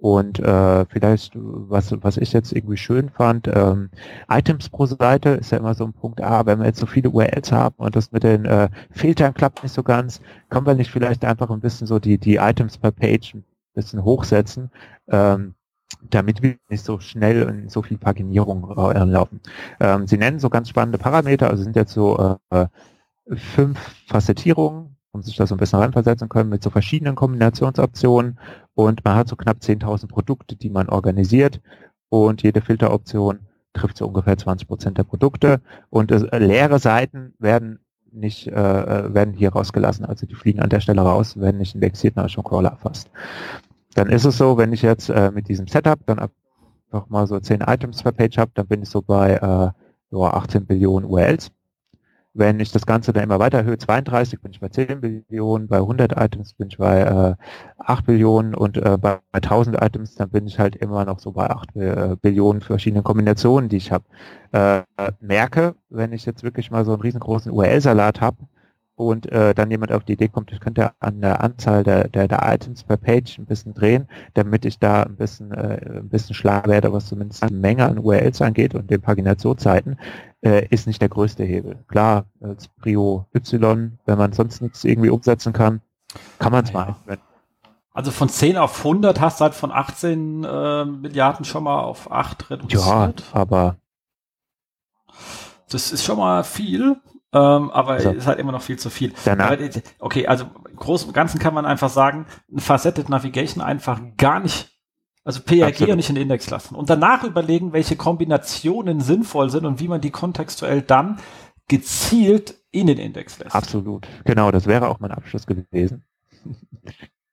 S3: Und äh, vielleicht, was, was ich jetzt irgendwie schön fand, ähm, Items pro Seite ist ja immer so ein Punkt, ah, wenn wir jetzt so viele URLs haben und das mit den äh, Filtern klappt nicht so ganz, können wir nicht vielleicht einfach ein bisschen so die, die Items per Page ein bisschen hochsetzen, ähm, damit wir nicht so schnell in so viel Paginierung äh, laufen. Ähm, Sie nennen so ganz spannende Parameter, also sind jetzt so äh, fünf Facettierungen, um sich da so ein bisschen reinversetzen können mit so verschiedenen Kombinationsoptionen und man hat so knapp 10.000 Produkte, die man organisiert und jede Filteroption trifft so ungefähr 20 Prozent der Produkte und äh, leere Seiten werden nicht äh, äh, werden hier rausgelassen, also die fliegen an der Stelle raus, werden nicht indexiert, nach schon Crawler erfasst. Dann ist es so, wenn ich jetzt äh, mit diesem Setup dann einfach mal so 10 Items per Page habe, dann bin ich so bei äh, so 18 Billionen URLs. Wenn ich das Ganze dann immer weiter erhöhe, 32 bin ich bei 10 Billionen, bei 100 Items bin ich bei äh, 8 Billionen und äh, bei, bei 1000 Items, dann bin ich halt immer noch so bei 8 äh, Billionen verschiedenen Kombinationen, die ich habe. Äh, merke, wenn ich jetzt wirklich mal so einen riesengroßen URL-Salat habe, und äh, dann jemand auf die Idee kommt, ich könnte an der Anzahl der, der, der Items per Page ein bisschen drehen, damit ich da ein bisschen, äh, ein bisschen schlag werde, was zumindest die Menge an URLs angeht und den Paginationszeiten, äh, ist nicht der größte Hebel. Klar, als Prio Y, wenn man sonst nichts irgendwie umsetzen kann, kann man es ja. mal.
S2: Also von 10 auf 100 hast du halt von 18 äh, Milliarden schon mal auf 8
S3: reduziert. Ja, aber
S2: das ist schon mal viel. Ähm, aber also, ist halt immer noch viel zu viel.
S3: Danach.
S2: okay, also im Großen und Ganzen kann man einfach sagen, eine Faceted Navigation einfach gar nicht, also PRG Absolut. und nicht in den Index lassen. Und danach überlegen, welche Kombinationen sinnvoll sind und wie man die kontextuell dann gezielt in den Index lässt.
S3: Absolut. Genau, das wäre auch mein Abschluss gewesen.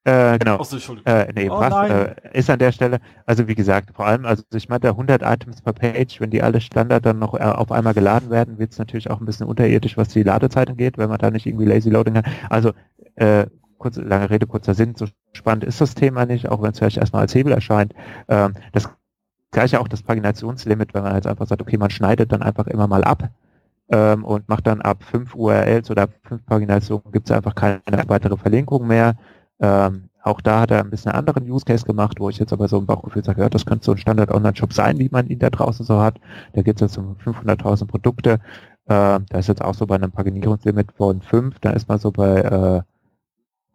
S3: Äh, genau. Äh, nee, oh, äh, ist an der Stelle, also wie gesagt, vor allem, also ich meine, 100 Items per Page, wenn die alle Standard dann noch äh, auf einmal geladen werden, wird es natürlich auch ein bisschen unterirdisch, was die Ladezeit angeht, wenn man da nicht irgendwie Lazy Loading hat. Also, äh, kurz, lange Rede, kurzer Sinn, so spannend ist das Thema nicht, auch wenn es vielleicht erstmal als Hebel erscheint. Ähm, das gleiche auch das Paginationslimit, wenn man jetzt einfach sagt, okay, man schneidet dann einfach immer mal ab ähm, und macht dann ab 5 URLs oder ab 5 Paginationen gibt es einfach keine weitere Verlinkung mehr. Ähm, auch da hat er ein bisschen einen anderen Use Case gemacht, wo ich jetzt aber so ein Bauchgefühl sage, ja, das könnte so ein Standard-Online-Shop sein, wie man ihn da draußen so hat. Da geht es jetzt um 500.000 Produkte. Äh, da ist jetzt auch so bei einem Paginierungslimit von 5, da ist man so bei äh,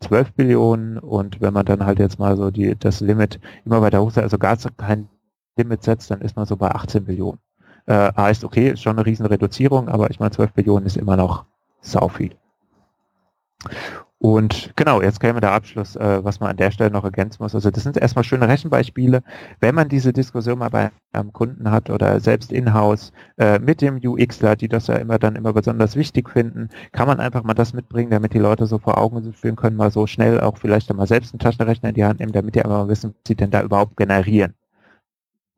S3: 12 Billionen und wenn man dann halt jetzt mal so die das Limit immer weiter hoch, also gar kein Limit setzt, dann ist man so bei 18 Billionen. Äh, heißt, okay, ist schon eine riesen Reduzierung, aber ich meine, 12 Billionen ist immer noch sau viel. Und genau, jetzt käme der Abschluss, äh, was man an der Stelle noch ergänzen muss. Also das sind erstmal schöne Rechenbeispiele. Wenn man diese Diskussion mal bei einem Kunden hat oder selbst in-house äh, mit dem UXler, die das ja immer dann immer besonders wichtig finden, kann man einfach mal das mitbringen, damit die Leute so vor Augen führen können, mal so schnell auch vielleicht einmal selbst einen Taschenrechner in die Hand nehmen, damit die einmal wissen, was sie denn da überhaupt generieren.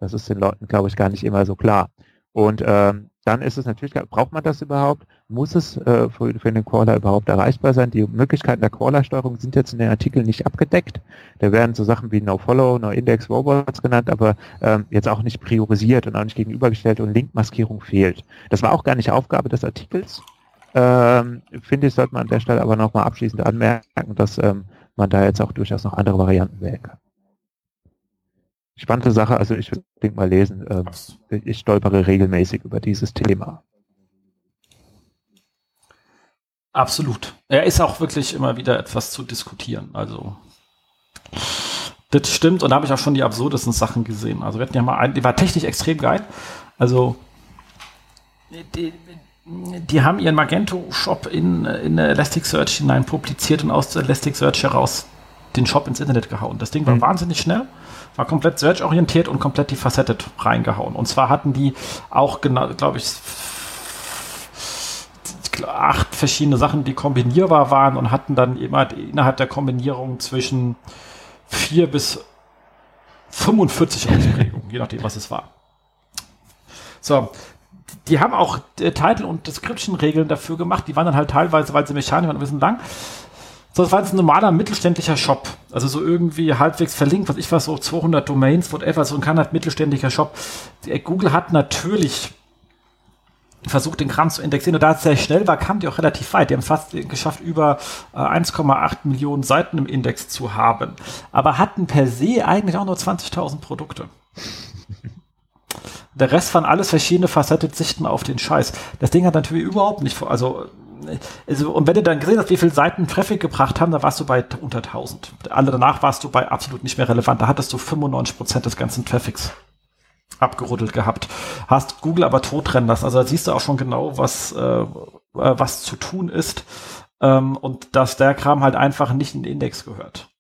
S3: Das ist den Leuten, glaube ich, gar nicht immer so klar. Und ähm, dann ist es natürlich, braucht man das überhaupt? Muss es äh, für, für den Crawler überhaupt erreichbar sein? Die Möglichkeiten der Crawler-Steuerung sind jetzt in den Artikeln nicht abgedeckt. Da werden so Sachen wie No-Follow, No-Index, Robots genannt, aber ähm, jetzt auch nicht priorisiert und auch nicht gegenübergestellt und Linkmaskierung fehlt. Das war auch gar nicht Aufgabe des Artikels. Ähm, finde ich, sollte man an der Stelle aber nochmal abschließend anmerken, dass ähm, man da jetzt auch durchaus noch andere Varianten wählen kann. Spannende Sache, also ich würde mal lesen. Ähm, ich stolpere regelmäßig über dieses Thema.
S2: Absolut. Er ist auch wirklich immer wieder etwas zu diskutieren. Also das stimmt und da habe ich auch schon die absurdesten Sachen gesehen. Also wir hatten ja mal einen, die war technisch extrem geil. Also die, die haben ihren Magento-Shop in, in Elasticsearch hinein publiziert und aus Elasticsearch heraus den Shop ins Internet gehauen. Das Ding war mhm. wahnsinnig schnell war komplett search-orientiert und komplett die Facetted reingehauen. Und zwar hatten die auch genau, glaube ich, acht verschiedene Sachen, die kombinierbar waren und hatten dann immer innerhalb der Kombinierung zwischen vier bis 45 Ausprägungen, je nachdem, was es war. So, die haben auch äh, Title- und Description-Regeln dafür gemacht. Die waren dann halt teilweise, weil sie mechanisch waren, ein bisschen lang. So, das war jetzt ein normaler mittelständischer Shop. Also so irgendwie halbwegs verlinkt, was ich was, so 200 Domains, whatever, so ein kann halt mittelständischer Shop. Google hat natürlich versucht, den Kram zu indexieren. Und da es sehr schnell war, kam die auch relativ weit. Die haben fast geschafft, über äh, 1,8 Millionen Seiten im Index zu haben. Aber hatten per se eigentlich auch nur 20.000 Produkte. Der Rest waren alles verschiedene Facetten Sichten auf den Scheiß. Das Ding hat natürlich überhaupt nicht, also also, und wenn du dann gesehen hast, wie viele Seiten Traffic gebracht haben, da warst du bei unter 1000. Alle danach warst du bei absolut nicht mehr relevant. Da hattest du 95% des ganzen Traffics abgerüttelt gehabt. Hast Google aber totrennen lassen. Also da siehst du auch schon genau, was, äh, was zu tun ist. Ähm, und dass der Kram halt einfach nicht in den Index gehört.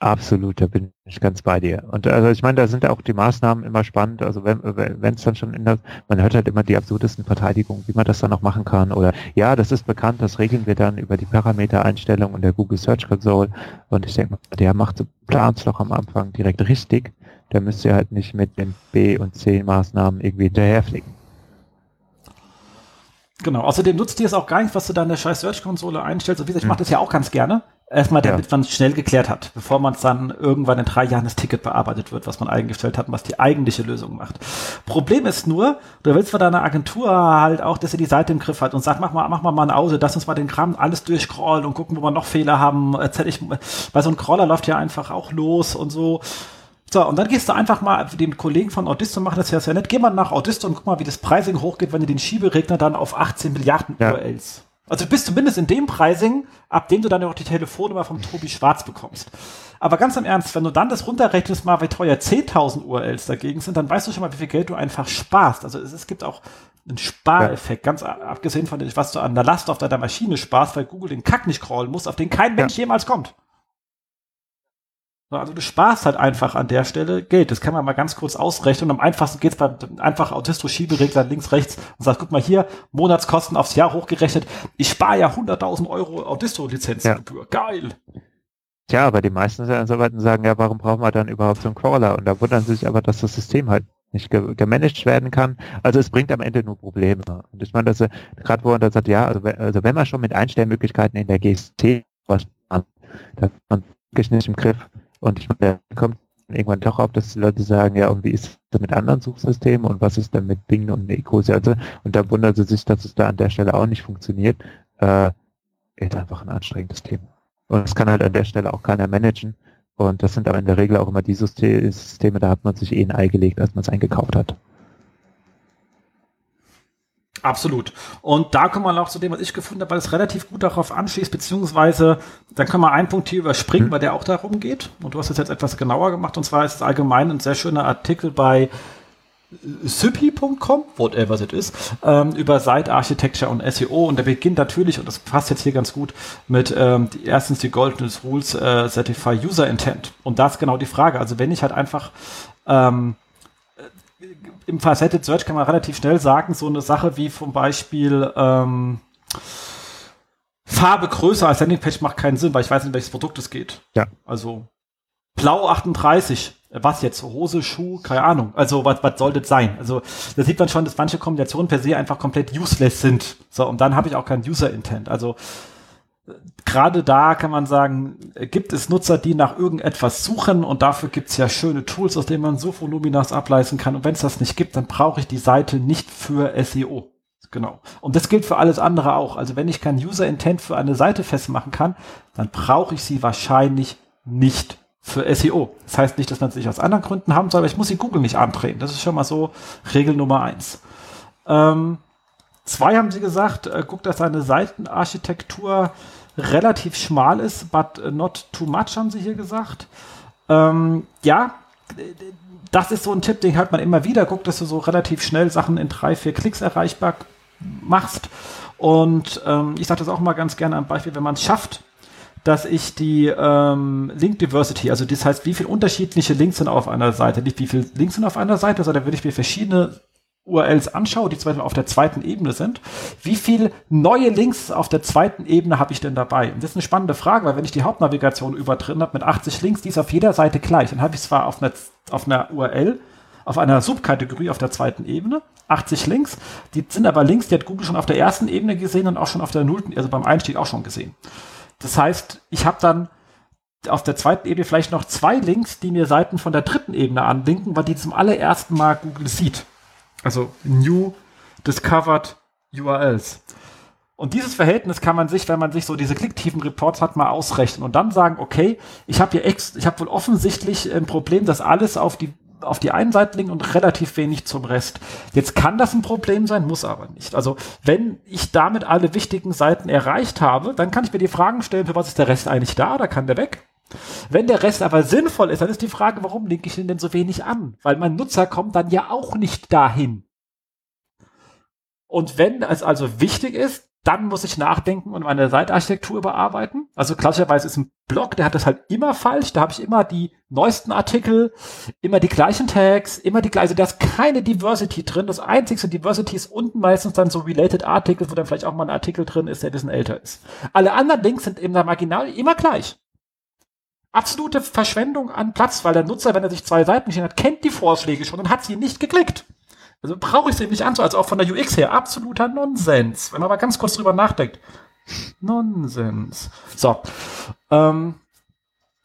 S3: Absolut, da bin ich ganz bei dir. Und also ich meine, da sind auch die Maßnahmen immer spannend. Also wenn wenn es dann schon in der, man hört halt immer die absurdesten Verteidigungen, wie man das dann noch machen kann. Oder ja, das ist bekannt, das regeln wir dann über die Parametereinstellung in der Google Search Console. Und ich denke mal, der macht so Plansloch am Anfang direkt richtig. Da müsst ihr halt nicht mit den B und C Maßnahmen irgendwie hinterherfliegen.
S2: Genau, außerdem nutzt dir es auch gar nicht, was du da in der scheiß Search-Konsole einstellst. Und wie gesagt, ich hm. mache das ja auch ganz gerne. Erstmal, damit ja. man es schnell geklärt hat, bevor man es dann irgendwann in drei Jahren das Ticket bearbeitet wird, was man eingestellt hat und was die eigentliche Lösung macht. Problem ist nur, du willst von deiner Agentur halt auch, dass sie die Seite im Griff hat und sagt, mach mal, mach mal mal eine Auge, lass uns mal den Kram alles durchscrollen und gucken, wo wir noch Fehler haben. Erzähl ich, weil so ein Crawler läuft ja einfach auch los und so. So, und dann gehst du einfach mal, den Kollegen von Audisto machen das ja sehr nett, geh mal nach Audisto und guck mal, wie das Pricing hochgeht, wenn du den Schieberegner dann auf 18 Milliarden ja. URLs also du bist zumindest in dem Pricing, ab dem du dann auch die Telefonnummer vom Tobi Schwarz bekommst. Aber ganz im Ernst, wenn du dann das runterrechnest, mal wie teuer 10.000 URLs dagegen sind, dann weißt du schon mal, wie viel Geld du einfach sparst. Also es, es gibt auch einen Spareffekt, ja. ganz abgesehen von dem, was du an der Last auf deiner Maschine sparst, weil Google den Kack nicht crawlen muss, auf den kein Mensch ja. jemals kommt. Also du sparst halt einfach an der Stelle Geld. Das kann man mal ganz kurz ausrechnen. Und am einfachsten geht's beim einfach Autisto-Schieberegler links, rechts und sagst, guck mal hier, Monatskosten aufs Jahr hochgerechnet. Ich spare ja 100.000 Euro Autisto-Lizenzgebühr. Ja. Geil.
S3: Tja, aber die meisten und sagen, ja, warum brauchen wir dann überhaupt so einen Crawler? Und da wundern sie sich aber, dass das System halt nicht ge gemanagt werden kann. Also es bringt am Ende nur Probleme. Und ich meine, dass gerade wo er dann sagt, ja, also, also wenn man schon mit Einstellmöglichkeiten in der GST was man, da man wirklich nicht im Griff. Und ich meine, da kommt irgendwann doch auf, dass die Leute sagen, ja, und wie ist das mit anderen Suchsystemen und was ist denn mit Bing und Ecosia? Also, und da wundern sie sich, dass es da an der Stelle auch nicht funktioniert. Äh, ist einfach ein anstrengendes Thema. Und das kann halt an der Stelle auch keiner managen. Und das sind aber in der Regel auch immer die Systeme, da hat man sich eh ein Ei gelegt, als man es eingekauft hat.
S2: Absolut. Und da kommen wir noch zu dem, was ich gefunden habe, weil es relativ gut darauf anschließt, beziehungsweise dann können wir einen Punkt hier überspringen, mhm. weil der auch darum geht. Und du hast es jetzt etwas genauer gemacht. Und zwar ist es allgemein ein sehr schöner Artikel bei Sippy.com, whatever it is, ähm, über Site Architecture und SEO. Und der beginnt natürlich, und das passt jetzt hier ganz gut, mit ähm, die, erstens die Golden Rules äh, Certify User Intent. Und da ist genau die Frage. Also wenn ich halt einfach ähm, im Faceted Search kann man relativ schnell sagen, so eine Sache wie zum Beispiel ähm, Farbe größer als Landingpage macht keinen Sinn, weil ich weiß nicht, welches Produkt es geht.
S3: Ja.
S2: Also Blau 38, was jetzt? Hose, Schuh, keine Ahnung. Also was, was soll das sein? Also da sieht man schon, dass manche Kombinationen per se einfach komplett useless sind. So, und dann habe ich auch kein User-Intent. Also gerade da kann man sagen, gibt es Nutzer, die nach irgendetwas suchen und dafür gibt es ja schöne Tools, aus denen man so Voluminas ableisten kann. Und wenn es das nicht gibt, dann brauche ich die Seite nicht für SEO. Genau. Und das gilt für alles andere auch. Also wenn ich kein User Intent für eine Seite festmachen kann, dann brauche ich sie wahrscheinlich nicht für SEO. Das heißt nicht, dass man es nicht aus anderen Gründen haben soll, aber ich muss sie Google nicht andrehen. Das ist schon mal so Regel Nummer eins. Ähm, zwei haben sie gesagt, äh, guckt, dass eine Seitenarchitektur relativ schmal ist, but not too much, haben sie hier gesagt. Ähm, ja, das ist so ein Tipp, den hört man immer wieder. Guck, dass du so relativ schnell Sachen in drei, vier Klicks erreichbar machst. Und ähm, ich sage das auch mal ganz gerne am Beispiel, wenn man es schafft, dass ich die ähm, Link Diversity, also das heißt, wie viele unterschiedliche Links sind auf einer Seite, nicht wie viele Links sind auf einer Seite, sondern wenn ich mir verschiedene URLs anschaue, die zum Beispiel auf der zweiten Ebene sind, wie viele neue Links auf der zweiten Ebene habe ich denn dabei? Und das ist eine spannende Frage, weil wenn ich die Hauptnavigation überdrin habe mit 80 Links, die ist auf jeder Seite gleich. Dann habe ich zwar auf einer, auf einer URL, auf einer Subkategorie auf der zweiten Ebene 80 Links, die sind aber Links, die hat Google schon auf der ersten Ebene gesehen und auch schon auf der nullten, also beim Einstieg auch schon gesehen. Das heißt, ich habe dann auf der zweiten Ebene vielleicht noch zwei Links, die mir Seiten von der dritten Ebene anlinken, weil die zum allerersten Mal Google sieht. Also New Discovered URLs. Und dieses Verhältnis kann man sich, wenn man sich so diese klicktiefen Reports hat, mal ausrechnen und dann sagen, okay, ich habe hier ex, ich habe wohl offensichtlich ein Problem, dass alles auf die auf die einen Seite liegt und relativ wenig zum Rest. Jetzt kann das ein Problem sein, muss aber nicht. Also wenn ich damit alle wichtigen Seiten erreicht habe, dann kann ich mir die Fragen stellen, für was ist der Rest eigentlich da, da kann der weg. Wenn der Rest aber sinnvoll ist, dann ist die Frage, warum linke ich ihn denn so wenig an? Weil mein Nutzer kommt dann ja auch nicht dahin. Und wenn es also wichtig ist, dann muss ich nachdenken und meine Seitenarchitektur überarbeiten. Also klassischerweise ist ein Blog, der hat das halt immer falsch. Da habe ich immer die neuesten Artikel, immer die gleichen Tags, immer die gleiche. Da ist keine Diversity drin. Das einzigste Diversity ist unten meistens dann so Related Articles, wo dann vielleicht auch mal ein Artikel drin ist, der ein bisschen älter ist. Alle anderen Links sind in der Marginal immer gleich. Absolute Verschwendung an Platz, weil der Nutzer, wenn er sich zwei Seiten geschehen hat, kennt die Vorschläge schon und hat sie nicht geklickt. Also brauche ich sie nicht anzusehen, also auch von der UX her absoluter Nonsens. Wenn man aber ganz kurz drüber nachdenkt. Nonsens. So. Ähm,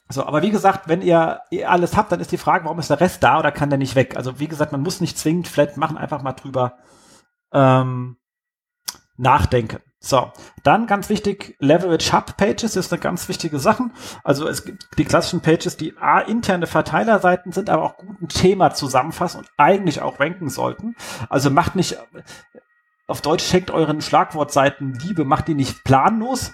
S2: so, aber wie gesagt, wenn ihr, ihr alles habt, dann ist die Frage, warum ist der Rest da oder kann der nicht weg? Also wie gesagt, man muss nicht zwingend vielleicht machen, einfach mal drüber ähm, nachdenken. So, dann ganz wichtig, Leverage Hub Pages ist eine ganz wichtige Sache. Also es gibt die klassischen Pages, die A, interne Verteilerseiten sind, aber auch gut ein Thema zusammenfassen und eigentlich auch ranken sollten. Also macht nicht, auf Deutsch checkt euren Schlagwortseiten Liebe, macht die nicht planlos,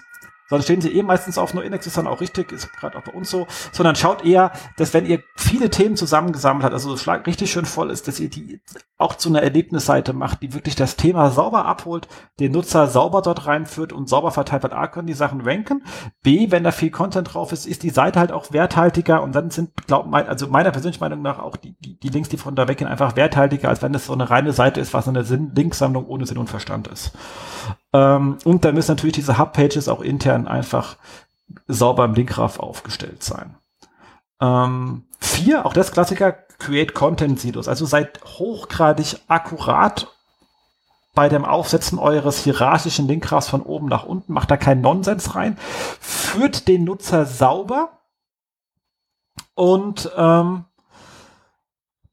S2: sondern stehen sie eh meistens auf nur Index, ist dann auch richtig, ist gerade auch bei uns so, sondern schaut eher, dass wenn ihr viele Themen zusammengesammelt habt, also Schlag richtig schön voll ist, dass ihr die auch zu einer Erlebnisseite macht, die wirklich das Thema sauber abholt, den Nutzer sauber dort reinführt und sauber verteilt wird. A, können die Sachen ranken. B, wenn da viel Content drauf ist, ist die Seite halt auch werthaltiger und dann sind, glaub, mein, also meiner persönlichen Meinung nach auch die, die, die Links, die von da weggehen, einfach werthaltiger, als wenn das so eine reine Seite ist, was eine Sinn, Linksammlung ohne Sinn und Verstand ist. Ähm, und dann müssen natürlich diese Hub-Pages auch intern einfach sauber im Linkgraph aufgestellt sein. Ähm, vier, auch das Klassiker, Create Content Silos. Also seid hochgradig akkurat bei dem Aufsetzen eures hierarchischen Linkgraphs von oben nach unten. Macht da keinen Nonsens rein. Führt den Nutzer sauber und ähm,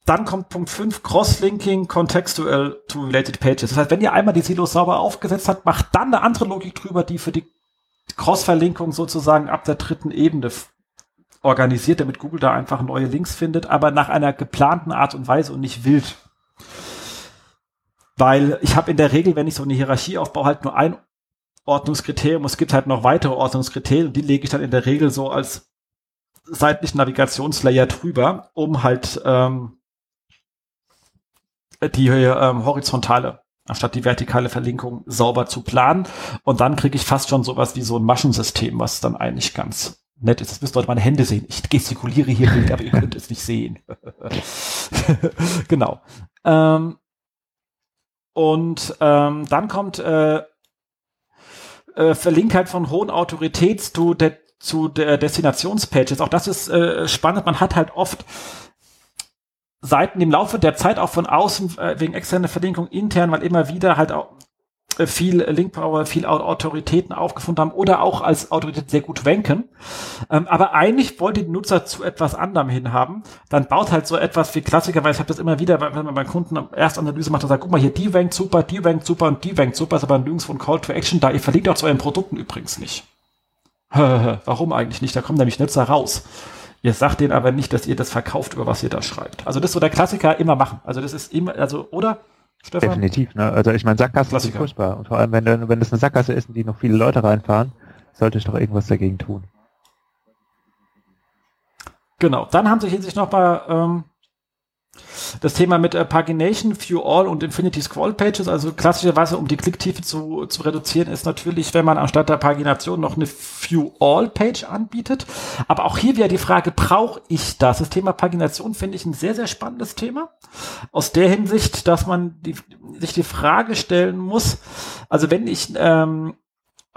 S2: dann kommt Punkt 5, Cross-Linking contextual to related pages. Das heißt, wenn ihr einmal die Silos sauber aufgesetzt habt, macht dann eine andere Logik drüber, die für die Cross-Verlinkung sozusagen ab der dritten Ebene organisiert, damit Google da einfach neue Links findet, aber nach einer geplanten Art und Weise und nicht wild. Weil ich habe in der Regel, wenn ich so eine Hierarchie aufbaue, halt nur ein Ordnungskriterium. Es gibt halt noch weitere Ordnungskriterien die lege ich dann in der Regel so als seitlichen Navigationslayer drüber, um halt ähm, die ähm, horizontale anstatt die vertikale Verlinkung sauber zu planen. Und dann kriege ich fast schon sowas wie so ein Maschensystem, was dann eigentlich ganz nett ist. Das müsst ihr heute meine Hände sehen. Ich gestikuliere hier wild, aber ihr könnt es nicht sehen. (laughs) genau. Ähm, und ähm, dann kommt äh, äh, Verlinkheit von hohen Autoritäts zu der, zu der Destinationspages. Auch das ist äh, spannend. Man hat halt oft Seiten im Laufe der Zeit auch von außen äh, wegen externer Verlinkung intern, weil immer wieder halt auch äh, viel Linkpower, viel Autoritäten aufgefunden haben oder auch als Autorität sehr gut ranken. Ähm, aber eigentlich wollte die Nutzer zu etwas anderem hinhaben. Dann baut halt so etwas wie Klassiker, weil ich habe das immer wieder, wenn man beim Kunden Erstanalyse macht und sagt, guck mal hier, die rankt super, die rankt super und die rankt super, ist aber nirgendwo ein Call to Action da. Ihr verlinkt auch zu euren Produkten übrigens nicht. (laughs) Warum eigentlich nicht? Da kommen nämlich Nutzer raus. Ihr sagt denen aber nicht, dass ihr das verkauft, über was ihr da schreibt. Also das ist so der Klassiker, immer machen. Also das ist immer, also, oder?
S3: Stefan? Definitiv, ne? Also ich meine, Sackgasse ist furchtbar. Und vor allem, wenn, wenn das eine Sackgasse ist, in die noch viele Leute reinfahren, sollte ich doch irgendwas dagegen tun.
S2: Genau. Dann haben sich in sich noch mal ähm, das Thema mit äh, Pagination, View All und Infinity Scroll Pages, also klassischerweise, um die Klicktiefe zu, zu reduzieren, ist natürlich, wenn man anstatt der Pagination noch eine View All Page anbietet. Aber auch hier wieder die Frage, brauche ich das? Das Thema Pagination finde ich ein sehr, sehr spannendes Thema. Aus der Hinsicht, dass man die, sich die Frage stellen muss, also wenn ich ähm,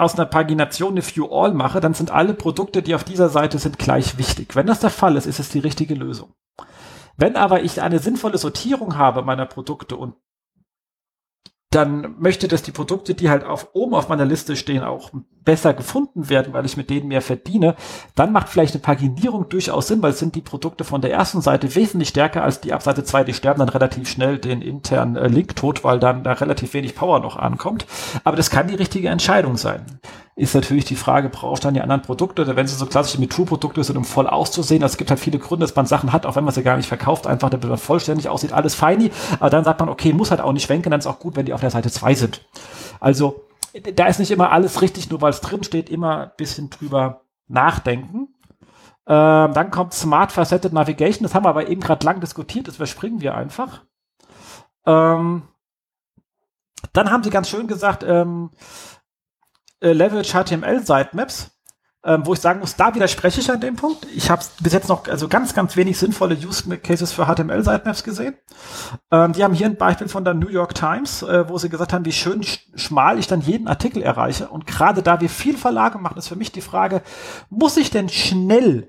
S2: aus einer Pagination eine View All mache, dann sind alle Produkte, die auf dieser Seite sind, gleich wichtig. Wenn das der Fall ist, ist es die richtige Lösung. Wenn aber ich eine sinnvolle Sortierung habe meiner Produkte und dann möchte, dass die Produkte, die halt auf, oben auf meiner Liste stehen, auch besser gefunden werden, weil ich mit denen mehr verdiene, dann macht vielleicht eine Paginierung durchaus Sinn, weil sind die Produkte von der ersten Seite wesentlich stärker als die ab Seite 2, die sterben dann relativ schnell den internen äh, Link tot, weil dann da relativ wenig Power noch ankommt. Aber das kann die richtige Entscheidung sein ist natürlich die Frage, brauchst du dann die anderen Produkte oder wenn sie so klassische MeToo-Produkte sind, um voll auszusehen. Also es gibt halt viele Gründe, dass man Sachen hat, auch wenn man sie gar nicht verkauft, einfach damit man vollständig aussieht, alles feini. Aber dann sagt man, okay, muss halt auch nicht schwenken, dann ist auch gut, wenn die auf der Seite 2 sind. Also da ist nicht immer alles richtig, nur weil es drin steht, immer ein bisschen drüber nachdenken. Ähm, dann kommt Smart Faceted Navigation, das haben wir aber eben gerade lang diskutiert, das überspringen wir einfach. Ähm, dann haben sie ganz schön gesagt, ähm, äh, Leverage HTML Sitemaps ähm, wo ich sagen muss, da widerspreche ich an dem Punkt. Ich habe bis jetzt noch also ganz, ganz wenig sinnvolle Use Cases für HTML-Sitemaps gesehen. Ähm, die haben hier ein Beispiel von der New York Times, äh, wo sie gesagt haben, wie schön sch schmal ich dann jeden Artikel erreiche. Und gerade da wir viel Verlage machen, ist für mich die Frage, muss ich denn schnell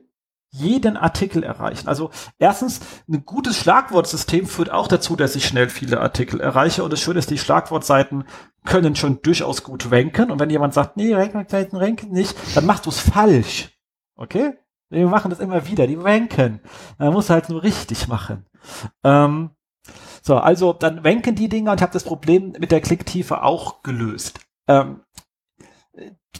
S2: jeden Artikel erreichen. Also erstens, ein gutes Schlagwortsystem führt auch dazu, dass ich schnell viele Artikel erreiche. Und das Schöne ist, die Schlagwortseiten können schon durchaus gut ranken. Und wenn jemand sagt, nee, Rankingseiten ranken nicht, dann machst du es falsch. Okay? Wir machen das immer wieder, die ranken. Man muss halt nur richtig machen. Ähm, so, also dann ranken die Dinger und ich habe das Problem mit der Klicktiefe auch gelöst. Ähm,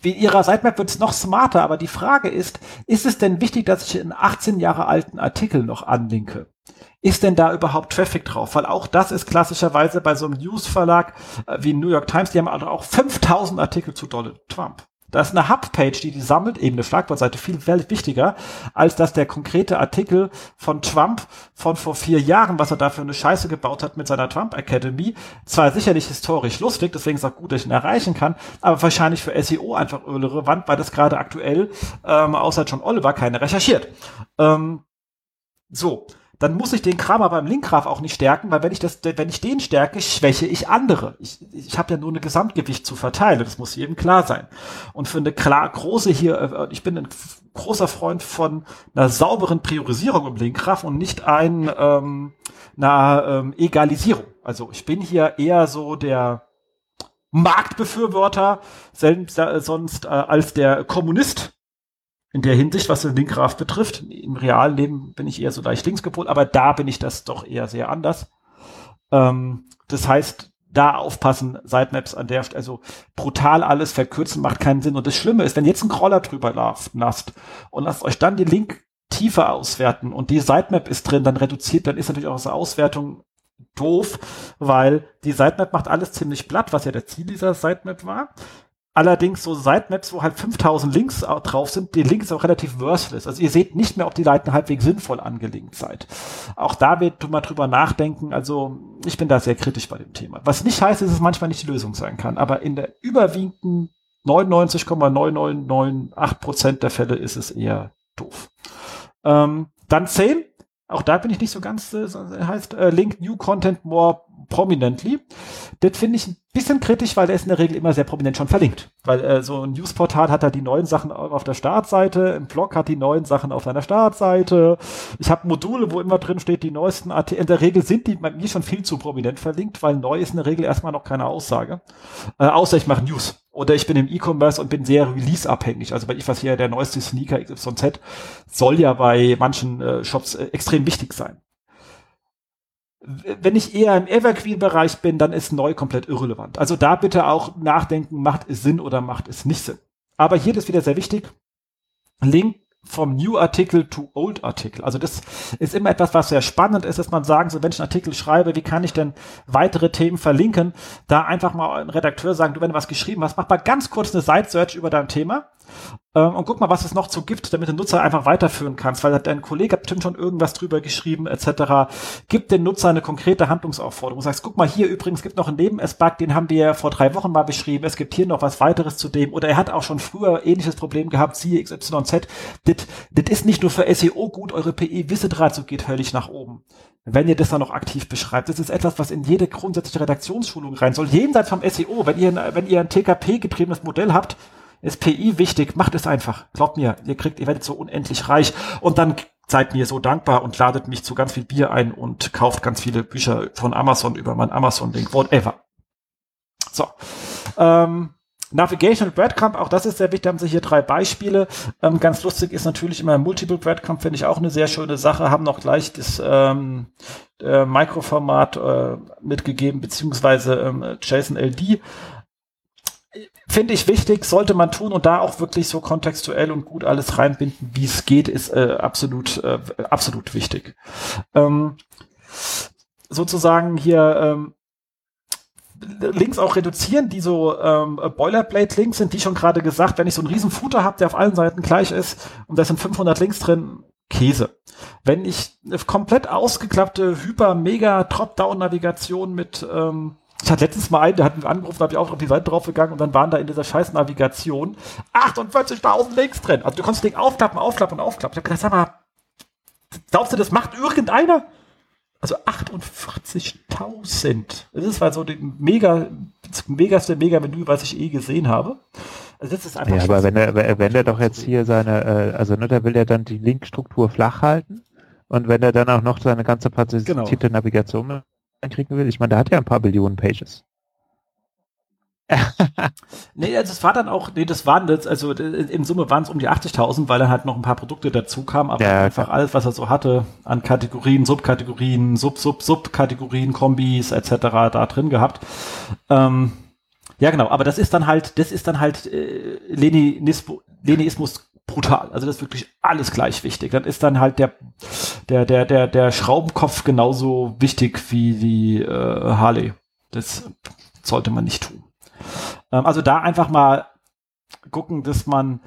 S2: wie ihrer Sitemap wird es noch smarter, aber die Frage ist, ist es denn wichtig, dass ich einen 18 Jahre alten Artikel noch anlinke? Ist denn da überhaupt Traffic drauf? Weil auch das ist klassischerweise bei so einem News-Verlag äh, wie New York Times, die haben auch 5000 Artikel zu Donald Trump. Da ist eine Hub-Page, die die sammelt, eben eine Schlagwortseite, viel wichtiger, als dass der konkrete Artikel von Trump von vor vier Jahren, was er da für eine Scheiße gebaut hat mit seiner Trump Academy, zwar sicherlich historisch lustig, deswegen ist auch gut, dass ich ihn erreichen kann, aber wahrscheinlich für SEO einfach irrelevant, weil das gerade aktuell, ähm, außer John Oliver, keine recherchiert. Ähm, so dann muss ich den Kram aber im Linkgraph auch nicht stärken, weil wenn ich das, wenn ich den stärke, schwäche ich andere. Ich, ich habe ja nur eine Gesamtgewicht zu verteilen, das muss jedem klar sein. Und für eine klar große hier, äh, ich bin ein großer Freund von einer sauberen Priorisierung im Linkgraph und nicht ein ähm, einer ähm, Egalisierung. Also ich bin hier eher so der Marktbefürworter, selbst, äh, sonst äh, als der Kommunist in der Hinsicht, was den Linkgraph betrifft. Im realen Leben bin ich eher so leicht links gepolt, aber da bin ich das doch eher sehr anders. Ähm, das heißt, da aufpassen, Sitemaps an der also brutal alles verkürzen macht keinen Sinn. Und das Schlimme ist, wenn jetzt ein Crawler drüber lasst und lasst euch dann die Link tiefer auswerten und die Sitemap ist drin, dann reduziert, dann ist natürlich auch diese Auswertung doof, weil die Sitemap macht alles ziemlich platt, was ja der Ziel dieser Sitemap war. Allerdings so Sitemaps, wo halt 5000 Links drauf sind, die Links auch relativ worthless. Also ihr seht nicht mehr, ob die Seiten halbwegs sinnvoll angelinkt seid. Auch da wird mal drüber nachdenken. Also ich bin da sehr kritisch bei dem Thema. Was nicht heißt, dass es manchmal nicht die Lösung sein kann. Aber in der überwiegenden 99,9998 Prozent der Fälle ist es eher doof. Ähm, dann 10. Auch da bin ich nicht so ganz, äh, heißt äh, Link New Content More Prominently. Das finde ich ein bisschen kritisch, weil der ist in der Regel immer sehr prominent schon verlinkt. Weil äh, so ein Newsportal hat da die neuen Sachen auf der Startseite, im Blog hat die neuen Sachen auf seiner Startseite. Ich habe Module, wo immer drin steht, die neuesten Artikel. In der Regel sind die bei mir schon viel zu prominent verlinkt, weil neu ist in der Regel erstmal noch keine Aussage. Äh, außer ich mache News. Oder ich bin im E-Commerce und bin sehr release-abhängig. Also bei ich was hier der neueste Sneaker XYZ soll ja bei manchen äh, Shops äh, extrem wichtig sein wenn ich eher im Evergreen-Bereich bin, dann ist neu komplett irrelevant. Also da bitte auch nachdenken, macht es Sinn oder macht es nicht Sinn. Aber hier ist wieder sehr wichtig. Link vom New Artikel to Old Artikel. Also das ist immer etwas, was sehr spannend ist, dass man sagen so, wenn ich einen Artikel schreibe, wie kann ich denn weitere Themen verlinken? Da einfach mal ein Redakteur sagen, du, wenn du was geschrieben hast, mach mal ganz kurz eine Site-Search über dein Thema ähm, und guck mal, was es noch so gibt, damit du den Nutzer einfach weiterführen kannst, weil dein Kollege hat bestimmt schon irgendwas drüber geschrieben, etc. Gib den Nutzer eine konkrete Handlungsaufforderung. Sagst, guck mal, hier übrigens gibt noch einen Neben-S-Bug, den haben wir vor drei Wochen mal beschrieben. Es gibt hier noch was weiteres zu dem. Oder er hat auch schon früher ähnliches Problem gehabt, siehe XYZ. Das ist nicht nur für SEO gut, eure PE-Wissedraht geht höllisch nach oben. Wenn ihr das dann noch aktiv beschreibt, das ist etwas, was in jede grundsätzliche Redaktionsschulung rein soll. Jenseits vom SEO, wenn ihr, wenn ihr ein TKP-getriebenes Modell habt, ist PI wichtig, macht es einfach. Glaubt mir, ihr kriegt, ihr werdet so unendlich reich und dann seid mir so dankbar und ladet mich zu ganz viel Bier ein und kauft ganz viele Bücher von Amazon über meinen Amazon-Link, whatever. So. Ähm, Navigation Breadcrumb, auch das ist sehr wichtig, da haben sie hier drei Beispiele. Ähm, ganz lustig ist natürlich immer Multiple Breadcrumb, finde ich auch eine sehr schöne Sache, haben noch gleich das ähm, äh, Mikroformat äh, mitgegeben, beziehungsweise ähm, JSON LD finde ich wichtig, sollte man tun und da auch wirklich so kontextuell und gut alles reinbinden, wie es geht, ist äh, absolut, äh, absolut wichtig. Ähm, sozusagen hier ähm, Links auch reduzieren, die so ähm, Boilerplate-Links sind, die schon gerade gesagt, wenn ich so einen riesen Footer habe, der auf allen Seiten gleich ist und da sind 500 Links drin, Käse. Wenn ich eine komplett ausgeklappte Hyper-Mega-Top-Down-Navigation mit ähm, ich hatte letztens mal einen, der hat mich angerufen, da habe ich auch auf die Seite draufgegangen und dann waren da in dieser scheiß Navigation 48.000 Links drin. Also du konntest den aufklappen, aufklappen und aufklappen. Ich habe gedacht, sag mal, glaubst du, das macht irgendeiner? Also 48.000. Das ist halt so die mega, das megaste Mega-Menü, was ich eh gesehen habe.
S3: Also das ist einfach ja, aber wenn er, wenn er doch jetzt hier seine, äh, also ne, da will er dann die Linkstruktur flach halten und wenn er dann auch noch seine ganze partizipierte genau. Navigation einkriegen will, ich meine, da hat er ein paar Billionen Pages. (laughs)
S2: nee, also es war dann auch, nee, das waren das, also in Summe waren es um die 80.000, weil dann halt noch ein paar Produkte dazu kamen, aber ja, einfach klar. alles, was er so hatte an Kategorien, Subkategorien, Sub, Sub, Subkategorien, Kombis etc. da drin gehabt. Ähm, ja, genau, aber das ist dann halt, das ist dann halt äh, Leninismus brutal. Also das ist wirklich alles gleich wichtig. Dann ist dann halt der, der, der, der, der Schraubenkopf genauso wichtig wie die äh, Harley. Das sollte man nicht tun. Ähm, also da einfach mal gucken, dass man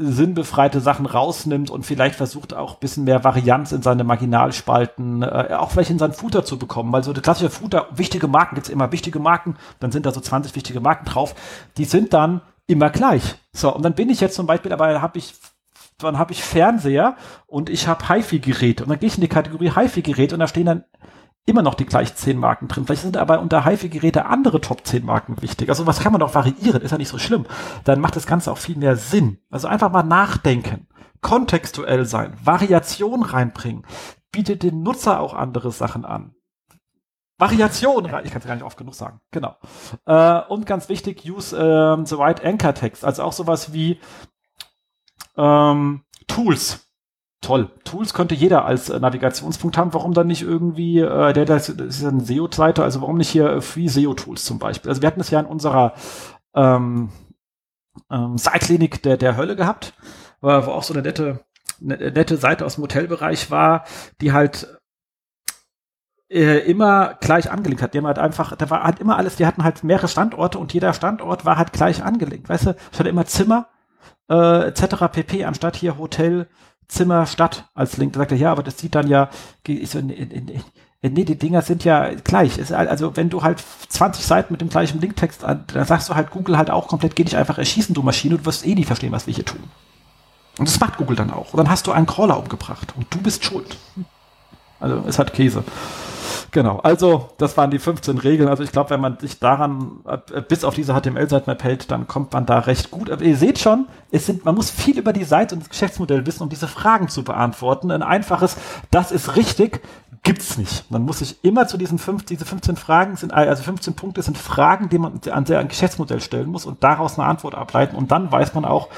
S2: sinnbefreite Sachen rausnimmt und vielleicht versucht auch ein bisschen mehr Varianz in seine Marginalspalten, äh, auch vielleicht in sein Footer zu bekommen, weil so der klassische Footer, wichtige Marken gibt's immer, wichtige Marken, dann sind da so 20 wichtige Marken drauf, die sind dann immer gleich. So, und dann bin ich jetzt zum Beispiel, aber habe ich dann habe ich Fernseher und ich habe HiFi-Geräte und dann gehe ich in die Kategorie HiFi-Gerät und da stehen dann immer noch die gleichen 10 Marken drin. Vielleicht sind aber unter HiFi-Geräte andere Top 10 Marken wichtig. Also was kann man doch variieren, ist ja nicht so schlimm. Dann macht das Ganze auch viel mehr Sinn. Also einfach mal nachdenken, kontextuell sein, Variation reinbringen, bietet den Nutzer auch andere Sachen an. Variation, ich kann es gar nicht oft genug sagen. Genau. Äh, und ganz wichtig, use ähm, the right anchor text. Also auch sowas wie ähm, Tools toll. Tools könnte jeder als äh, Navigationspunkt haben. Warum dann nicht irgendwie, äh, der, das ist ja eine SEO-Seite, also warum nicht hier Free SEO-Tools zum Beispiel? Also wir hatten es ja in unserer ähm, ähm, Seitklinik der, der Hölle gehabt, wo auch so eine nette, eine nette Seite aus dem Hotelbereich war, die halt äh, immer gleich angelegt hat. Die haben halt einfach, da war halt immer alles, die hatten halt mehrere Standorte und jeder Standort war halt gleich angelegt. Weißt du, es hatte immer Zimmer, äh, etc. pp. anstatt hier Hotel, Zimmer Stadt als Link. Da sagt er, ja, aber das sieht dann ja, ich so, nee, nee, nee, die Dinger sind ja gleich. also wenn du halt 20 Seiten mit dem gleichen Linktext, an, dann sagst du halt Google halt auch komplett, geh dich einfach erschießen, du Maschine, du wirst eh nicht verstehen, was wir hier tun. Und das macht Google dann auch. Und dann hast du einen Crawler umgebracht und du bist schuld. Also es hat Käse. Genau, also das waren die 15 Regeln. Also ich glaube, wenn man sich daran äh, bis auf diese HTML-Sitemap hält, dann kommt man da recht gut. Aber ihr seht schon, es sind, man muss viel über die Seite und das Geschäftsmodell wissen, um diese Fragen zu beantworten. Ein einfaches, das ist richtig, gibt's nicht. Man muss sich immer zu diesen fünf, diese 15 Fragen sind, also 15 Punkte sind Fragen, die man an der ein Geschäftsmodell stellen muss und daraus eine Antwort ableiten und dann weiß man auch,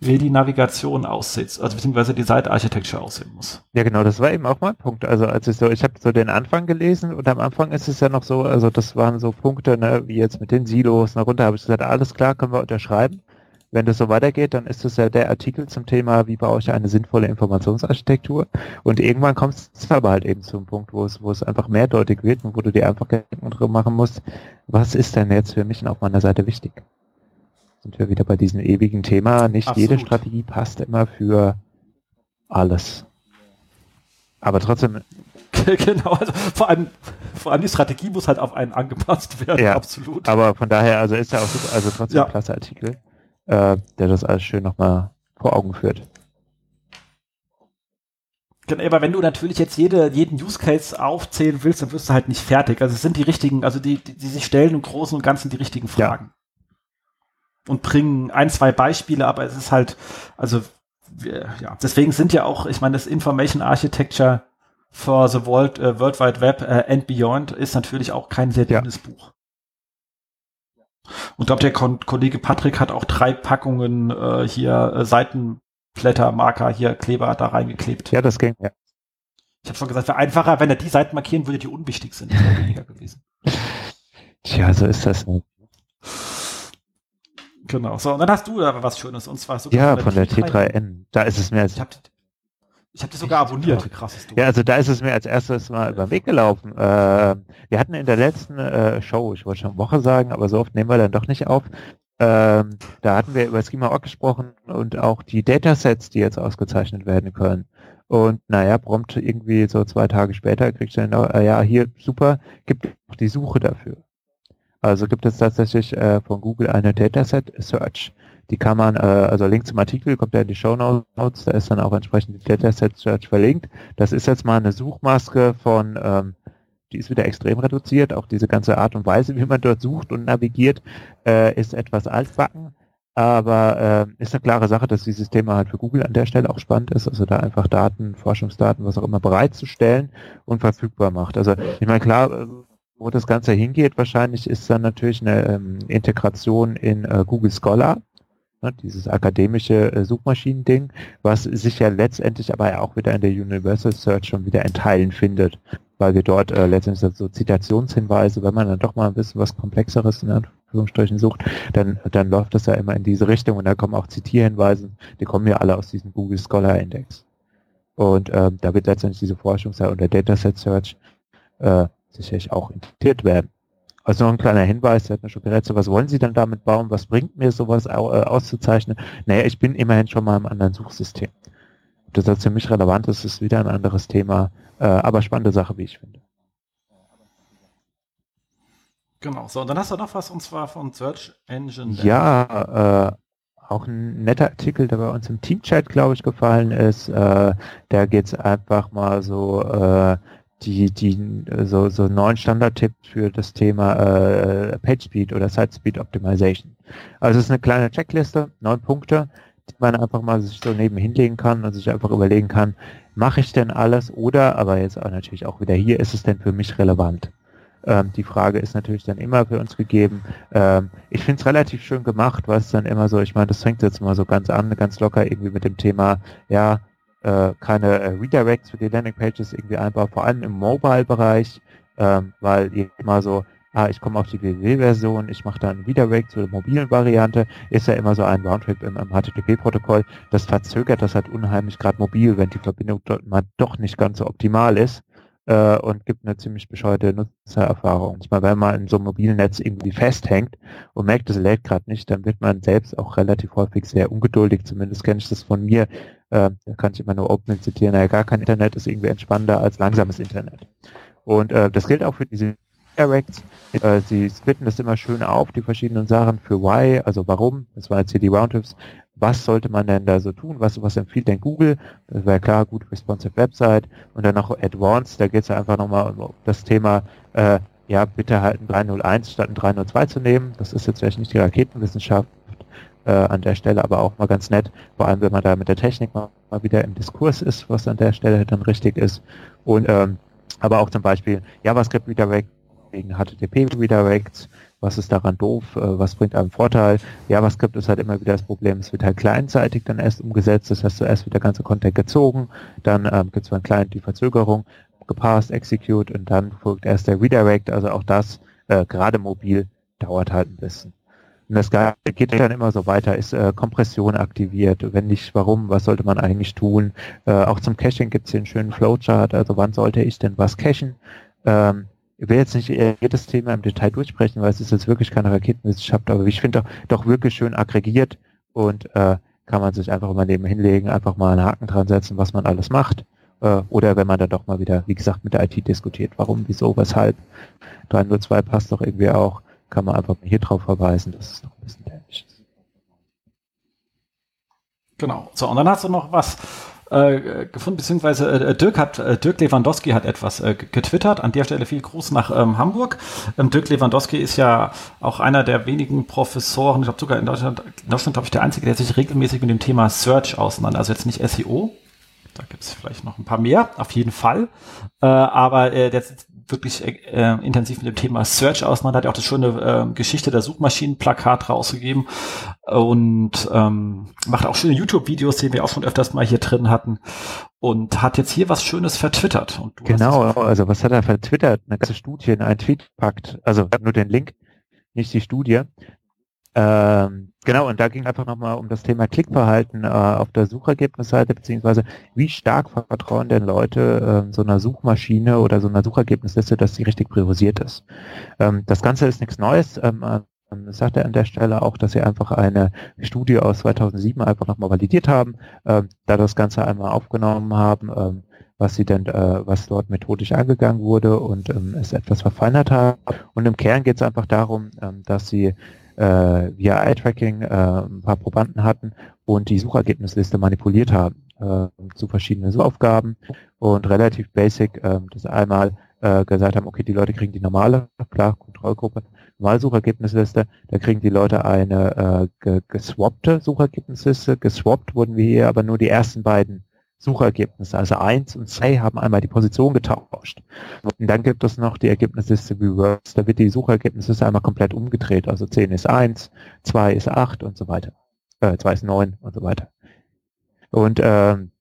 S2: wie die Navigation aussieht, also beziehungsweise die Architecture aussehen muss.
S3: Ja, genau, das war eben auch mein Punkt. Also als ich so, ich habe so den Anfang gelesen und am Anfang ist es ja noch so, also das waren so Punkte, ne, wie jetzt mit den Silos, darunter habe ich gesagt, alles klar, können wir unterschreiben wenn das so weitergeht, dann ist es ja der Artikel zum Thema, wie baue ich eine sinnvolle Informationsarchitektur. Und irgendwann kommt es (laughs) aber halt eben zum Punkt, wo es, wo es einfach mehrdeutig wird und wo du dir einfach Gedanken drüber machen musst, was ist denn jetzt für mich auf meiner Seite wichtig? Sind wir wieder bei diesem ewigen Thema, nicht Absolut. jede Strategie passt immer für alles. Aber trotzdem. (laughs)
S2: genau, also vor allem, vor allem die Strategie muss halt auf einen angepasst werden,
S3: ja, absolut. Aber von daher, also ist ja auch super, also trotzdem ja. ein klasse Artikel äh, der das alles schön nochmal vor Augen führt.
S2: Genau, aber wenn du natürlich jetzt jede, jeden Use Case aufzählen willst, dann wirst du halt nicht fertig. Also es sind die richtigen, also die, die, die sich stellen im Großen und Ganzen die richtigen Fragen. Ja. Und bringen ein, zwei Beispiele, aber es ist halt, also ja, deswegen sind ja auch, ich meine, das Information Architecture for the World, uh, World Wide Web uh, and Beyond ist natürlich auch kein sehr dünnes ja. Buch. Und glaube, der Kon Kollege Patrick hat auch drei Packungen äh, hier äh, Seitenblättermarker, hier Kleber da reingeklebt.
S3: Ja, das ging, ja.
S2: Ich habe schon gesagt, wäre einfacher, wenn er die Seiten markieren würde, die unwichtig sind. Das wäre weniger gewesen. (laughs)
S3: Tja, so ist das nicht.
S2: Genau. So, und dann hast du aber was Schönes, und zwar
S3: so Ja, von der, von der T3N. Da ist es mehr als.
S2: Ich habe ich hab die sogar abonniert. Ja. Krasses
S3: Ja, also da ist es mir als erstes mal über den Weg gelaufen. Äh, wir hatten in der letzten äh, Show, ich wollte schon Woche sagen, aber so oft nehmen wir dann doch nicht auf. Ähm, da hatten wir über Schema.org gesprochen und auch die Datasets, die jetzt ausgezeichnet werden können. Und naja, prompt irgendwie so zwei Tage später kriegst du dann, äh, ja, hier super, gibt auch die Suche dafür. Also gibt es tatsächlich äh, von Google eine Dataset Search. Die kann man, äh, also Link zum Artikel kommt ja in die Show Notes, da ist dann auch entsprechend die Dataset Search verlinkt. Das ist jetzt mal eine Suchmaske von, ähm, die ist wieder extrem reduziert. Auch diese ganze Art und Weise, wie man dort sucht und navigiert, äh, ist etwas altbacken. Aber äh, ist eine klare Sache, dass dieses Thema halt für Google an der Stelle auch spannend ist, also da einfach Daten, Forschungsdaten, was auch immer bereitzustellen und verfügbar macht. Also ich meine, klar, äh, wo das Ganze hingeht, wahrscheinlich ist dann natürlich eine ähm, Integration in äh, Google Scholar, dieses akademische äh, Suchmaschinen-Ding, was sich ja letztendlich aber auch wieder in der Universal Search schon wieder in Teilen findet, weil wir dort äh, letztendlich so Zitationshinweise, wenn man dann doch mal ein bisschen was Komplexeres in Anführungsstrichen sucht, dann, dann läuft das ja immer in diese Richtung und da kommen auch Zitierhinweise, die kommen ja alle aus diesem Google Scholar Index. Und ähm, da wird letztendlich diese Forschungsseite und der Dataset Search äh, sicherlich auch integriert werden. Also noch ein kleiner Hinweis, Sie hatten schon gesagt, was wollen Sie denn damit bauen? Was bringt mir sowas äh, auszuzeichnen? Naja, ich bin immerhin schon mal im anderen Suchsystem. Ob das jetzt für mich relevant ist, ist wieder ein anderes Thema, äh, aber spannende Sache, wie ich finde.
S2: Genau, so, und dann hast du noch was, und zwar von Search Engine.
S3: Ja, äh, auch ein netter Artikel, der bei uns im Teamchat, glaube ich, gefallen ist. Äh, da geht es einfach mal so äh, die, die so, so neuen Standardtipp für das Thema äh, PageSpeed oder SiteSpeed Optimization. Also es ist eine kleine Checkliste, neun Punkte, die man einfach mal sich so nebenhin legen kann und sich einfach überlegen kann, mache ich denn alles oder, aber jetzt auch natürlich auch wieder hier, ist es denn für mich relevant? Ähm, die Frage ist natürlich dann immer für uns gegeben. Ähm, ich finde es relativ schön gemacht, weil es dann immer so, ich meine, das fängt jetzt mal so ganz an, ganz locker irgendwie mit dem Thema, ja, äh, keine äh, Redirects für die Landingpages irgendwie einbauen, vor allem im Mobile-Bereich, ähm, weil immer so, ah, ich komme auf die www-Version, ich mache dann Redirect zur mobilen Variante, ist ja immer so ein Roundtrip im, im HTTP-Protokoll. Das verzögert das halt unheimlich gerade mobil, wenn die Verbindung dort mal doch nicht ganz so optimal ist äh, und gibt eine ziemlich bescheuerte Nutzererfahrung. Meine, wenn man in so einem mobilen Netz irgendwie festhängt und merkt, es lädt gerade nicht, dann wird man selbst auch relativ häufig sehr ungeduldig, zumindest kenne ich das von mir, äh, da kann ich immer nur Open zitieren, naja, gar kein Internet ist irgendwie entspannender als langsames Internet. Und äh, das gilt auch für diese Directs. Äh, sie splitten das immer schön auf, die verschiedenen Sachen für Why, also warum, das war jetzt hier die Roundtrips, was sollte man denn da so tun, was, was empfiehlt denn Google, das wäre klar, gut responsive Website. Und dann noch Advanced, da geht es ja einfach nochmal um das Thema, äh, ja, bitte halt ein 301 statt ein 302 zu nehmen, das ist jetzt vielleicht nicht die Raketenwissenschaft, äh, an der Stelle aber auch mal ganz nett, vor allem wenn man da mit der Technik mal, mal wieder im Diskurs ist, was an der Stelle dann richtig ist. Und ähm, aber auch zum Beispiel JavaScript Redirect wegen HTTP Redirects, was ist daran doof, äh, was bringt einem Vorteil. JavaScript ist halt immer wieder das Problem, es wird halt clientseitig dann erst umgesetzt, das heißt zuerst wird der ganze Content gezogen, dann ähm, gibt es beim Client die Verzögerung, gepasst, execute und dann folgt erst der Redirect, also auch das, äh, gerade mobil, dauert halt ein bisschen. Und das geht dann immer so weiter, ist äh, Kompression aktiviert, wenn nicht, warum, was sollte man eigentlich tun. Äh, auch zum Caching gibt es hier einen schönen Flowchart, also wann sollte ich denn was cachen. Ähm, ich will jetzt nicht jedes Thema im Detail durchsprechen, weil es ist jetzt wirklich keine Raketenwissenschaft, aber ich finde doch, doch wirklich schön aggregiert und äh, kann man sich einfach mal neben hinlegen, einfach mal einen Haken dran setzen, was man alles macht. Äh, oder wenn man dann doch mal wieder, wie gesagt, mit der IT diskutiert, warum, wieso, weshalb. 302 passt doch irgendwie auch kann man einfach hier drauf verweisen, dass es noch ein bisschen dämlich ist.
S2: Genau. So, und dann hast du noch was äh, gefunden, beziehungsweise äh, Dirk hat, äh, Dirk Lewandowski hat etwas äh, getwittert. An der Stelle viel Gruß nach ähm, Hamburg. Ähm, Dirk Lewandowski ist ja auch einer der wenigen Professoren, ich glaube sogar in Deutschland, in Deutschland glaube ich der einzige, der sich regelmäßig mit dem Thema Search auseinander, also jetzt nicht SEO, da gibt es vielleicht noch ein paar mehr, auf jeden Fall. Äh, aber äh, der wirklich äh, intensiv mit dem Thema Search auseinander, hat ja auch das schöne äh, Geschichte der Suchmaschinenplakat rausgegeben und ähm, macht auch schöne YouTube-Videos, die wir auch schon öfters mal hier drin hatten und hat jetzt hier was Schönes vertwittert.
S3: genau, also was hat er vertwittert? Eine ganze Studie in einen Tweet packt, also nur den Link, nicht die Studie. Ähm, genau, und da ging einfach nochmal um das Thema Klickverhalten äh, auf der Suchergebnisseite, beziehungsweise wie stark vertrauen denn Leute äh, so einer Suchmaschine oder so einer Suchergebnisliste, dass sie richtig priorisiert ist. Ähm, das Ganze ist nichts Neues. Ähm, ähm sagt er an der Stelle auch, dass sie einfach eine Studie aus 2007 einfach nochmal validiert haben, ähm, da das Ganze einmal aufgenommen haben, ähm, was sie denn, äh, was dort methodisch angegangen wurde und ähm, es etwas verfeinert haben. Und im Kern geht es einfach darum, ähm, dass sie äh, via Eye-Tracking äh, ein paar Probanden hatten und die Suchergebnisliste manipuliert haben äh, zu verschiedenen Suchaufgaben und relativ basic äh, das einmal äh, gesagt haben, okay, die Leute kriegen die normale, klar, Kontrollgruppe, Normalsuchergebnisliste, da kriegen die Leute eine äh, geswappte Suchergebnisliste. Geswappt wurden wir hier aber nur die ersten beiden Suchergebnisse, also eins und zwei haben einmal die Position getauscht. Und dann gibt es noch die Ergebnisliste Reverse, da wird die Suchergebnisliste einmal komplett umgedreht, also 10 ist 1, 2 ist 8 und so weiter. Äh, 2 ist 9 und so weiter. Und ähm,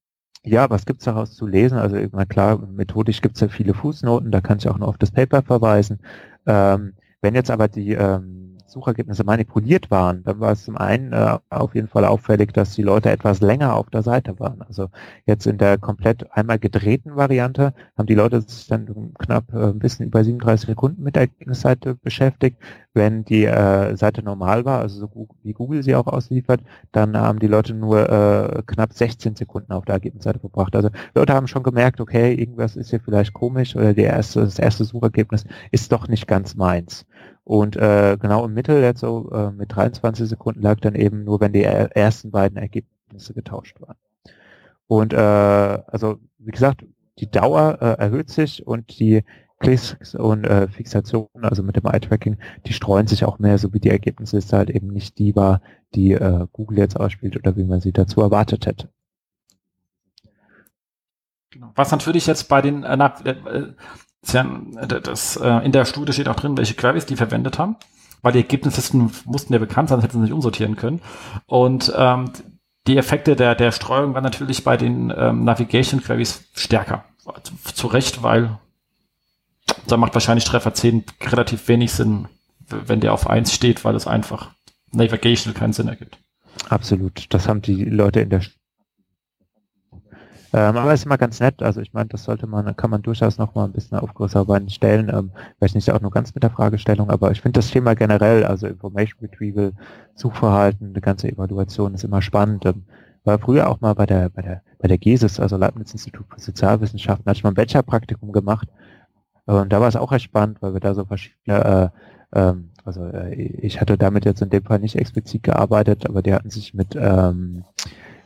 S3: ja, was gibt's daraus zu lesen? Also na klar, methodisch gibt's ja viele Fußnoten, da kann ich auch noch auf das Paper verweisen. Ähm, wenn jetzt aber die ähm, Suchergebnisse manipuliert waren, dann war es zum einen äh, auf jeden Fall auffällig, dass die Leute etwas länger auf der Seite waren. Also jetzt in der komplett einmal gedrehten Variante haben die Leute sich dann knapp äh, ein bisschen über 37 Sekunden mit der Ergebnisseite beschäftigt. Wenn die äh, Seite normal war, also so wie Google sie auch ausliefert, dann haben die Leute nur äh, knapp 16 Sekunden auf der Ergebnisseite verbracht. Also Leute haben schon gemerkt, okay, irgendwas ist hier vielleicht komisch oder die erste, das erste Suchergebnis ist doch nicht ganz meins. Und äh, genau im Mittel jetzt so äh, mit 23 Sekunden lag dann eben nur, wenn die ersten beiden Ergebnisse getauscht waren. Und äh, also wie gesagt, die Dauer äh, erhöht sich und die Klicks und äh, Fixationen, also mit dem Eye-Tracking, die streuen sich auch mehr, so wie die Ergebnisliste halt eben nicht die war, die äh, Google jetzt ausspielt oder wie man sie dazu erwartet hätte.
S2: Genau. Was natürlich jetzt bei den, äh, das, äh, in der Studie steht auch drin, welche Queries die verwendet haben, weil die Ergebnislisten mussten ja bekannt sein, sonst hätten sie nicht umsortieren können. Und ähm, die Effekte der, der Streuung waren natürlich bei den ähm, Navigation Queries stärker. Zu Recht, weil da macht wahrscheinlich Treffer 10 relativ wenig Sinn, wenn der auf 1 steht, weil es einfach Navigation keinen Sinn ergibt.
S3: Absolut. Das haben die Leute in der ähm, aber es ist immer ganz nett, also ich meine, das sollte man, kann man durchaus noch mal ein bisschen auf größere Beine stellen, ähm, vielleicht nicht auch nur ganz mit der Fragestellung, aber ich finde das Thema generell, also Information Retrieval, Suchverhalten, die ganze Evaluation ist immer spannend. Ähm, war früher auch mal bei der, bei der, bei der GESIS, also Leibniz Institut für Sozialwissenschaften, hatte ich mal ein Bachelor-Praktikum gemacht. Und da war es auch recht spannend, weil wir da so verschiedene, äh, ähm, also äh, ich hatte damit jetzt in dem Fall nicht explizit gearbeitet, aber die hatten sich mit ähm,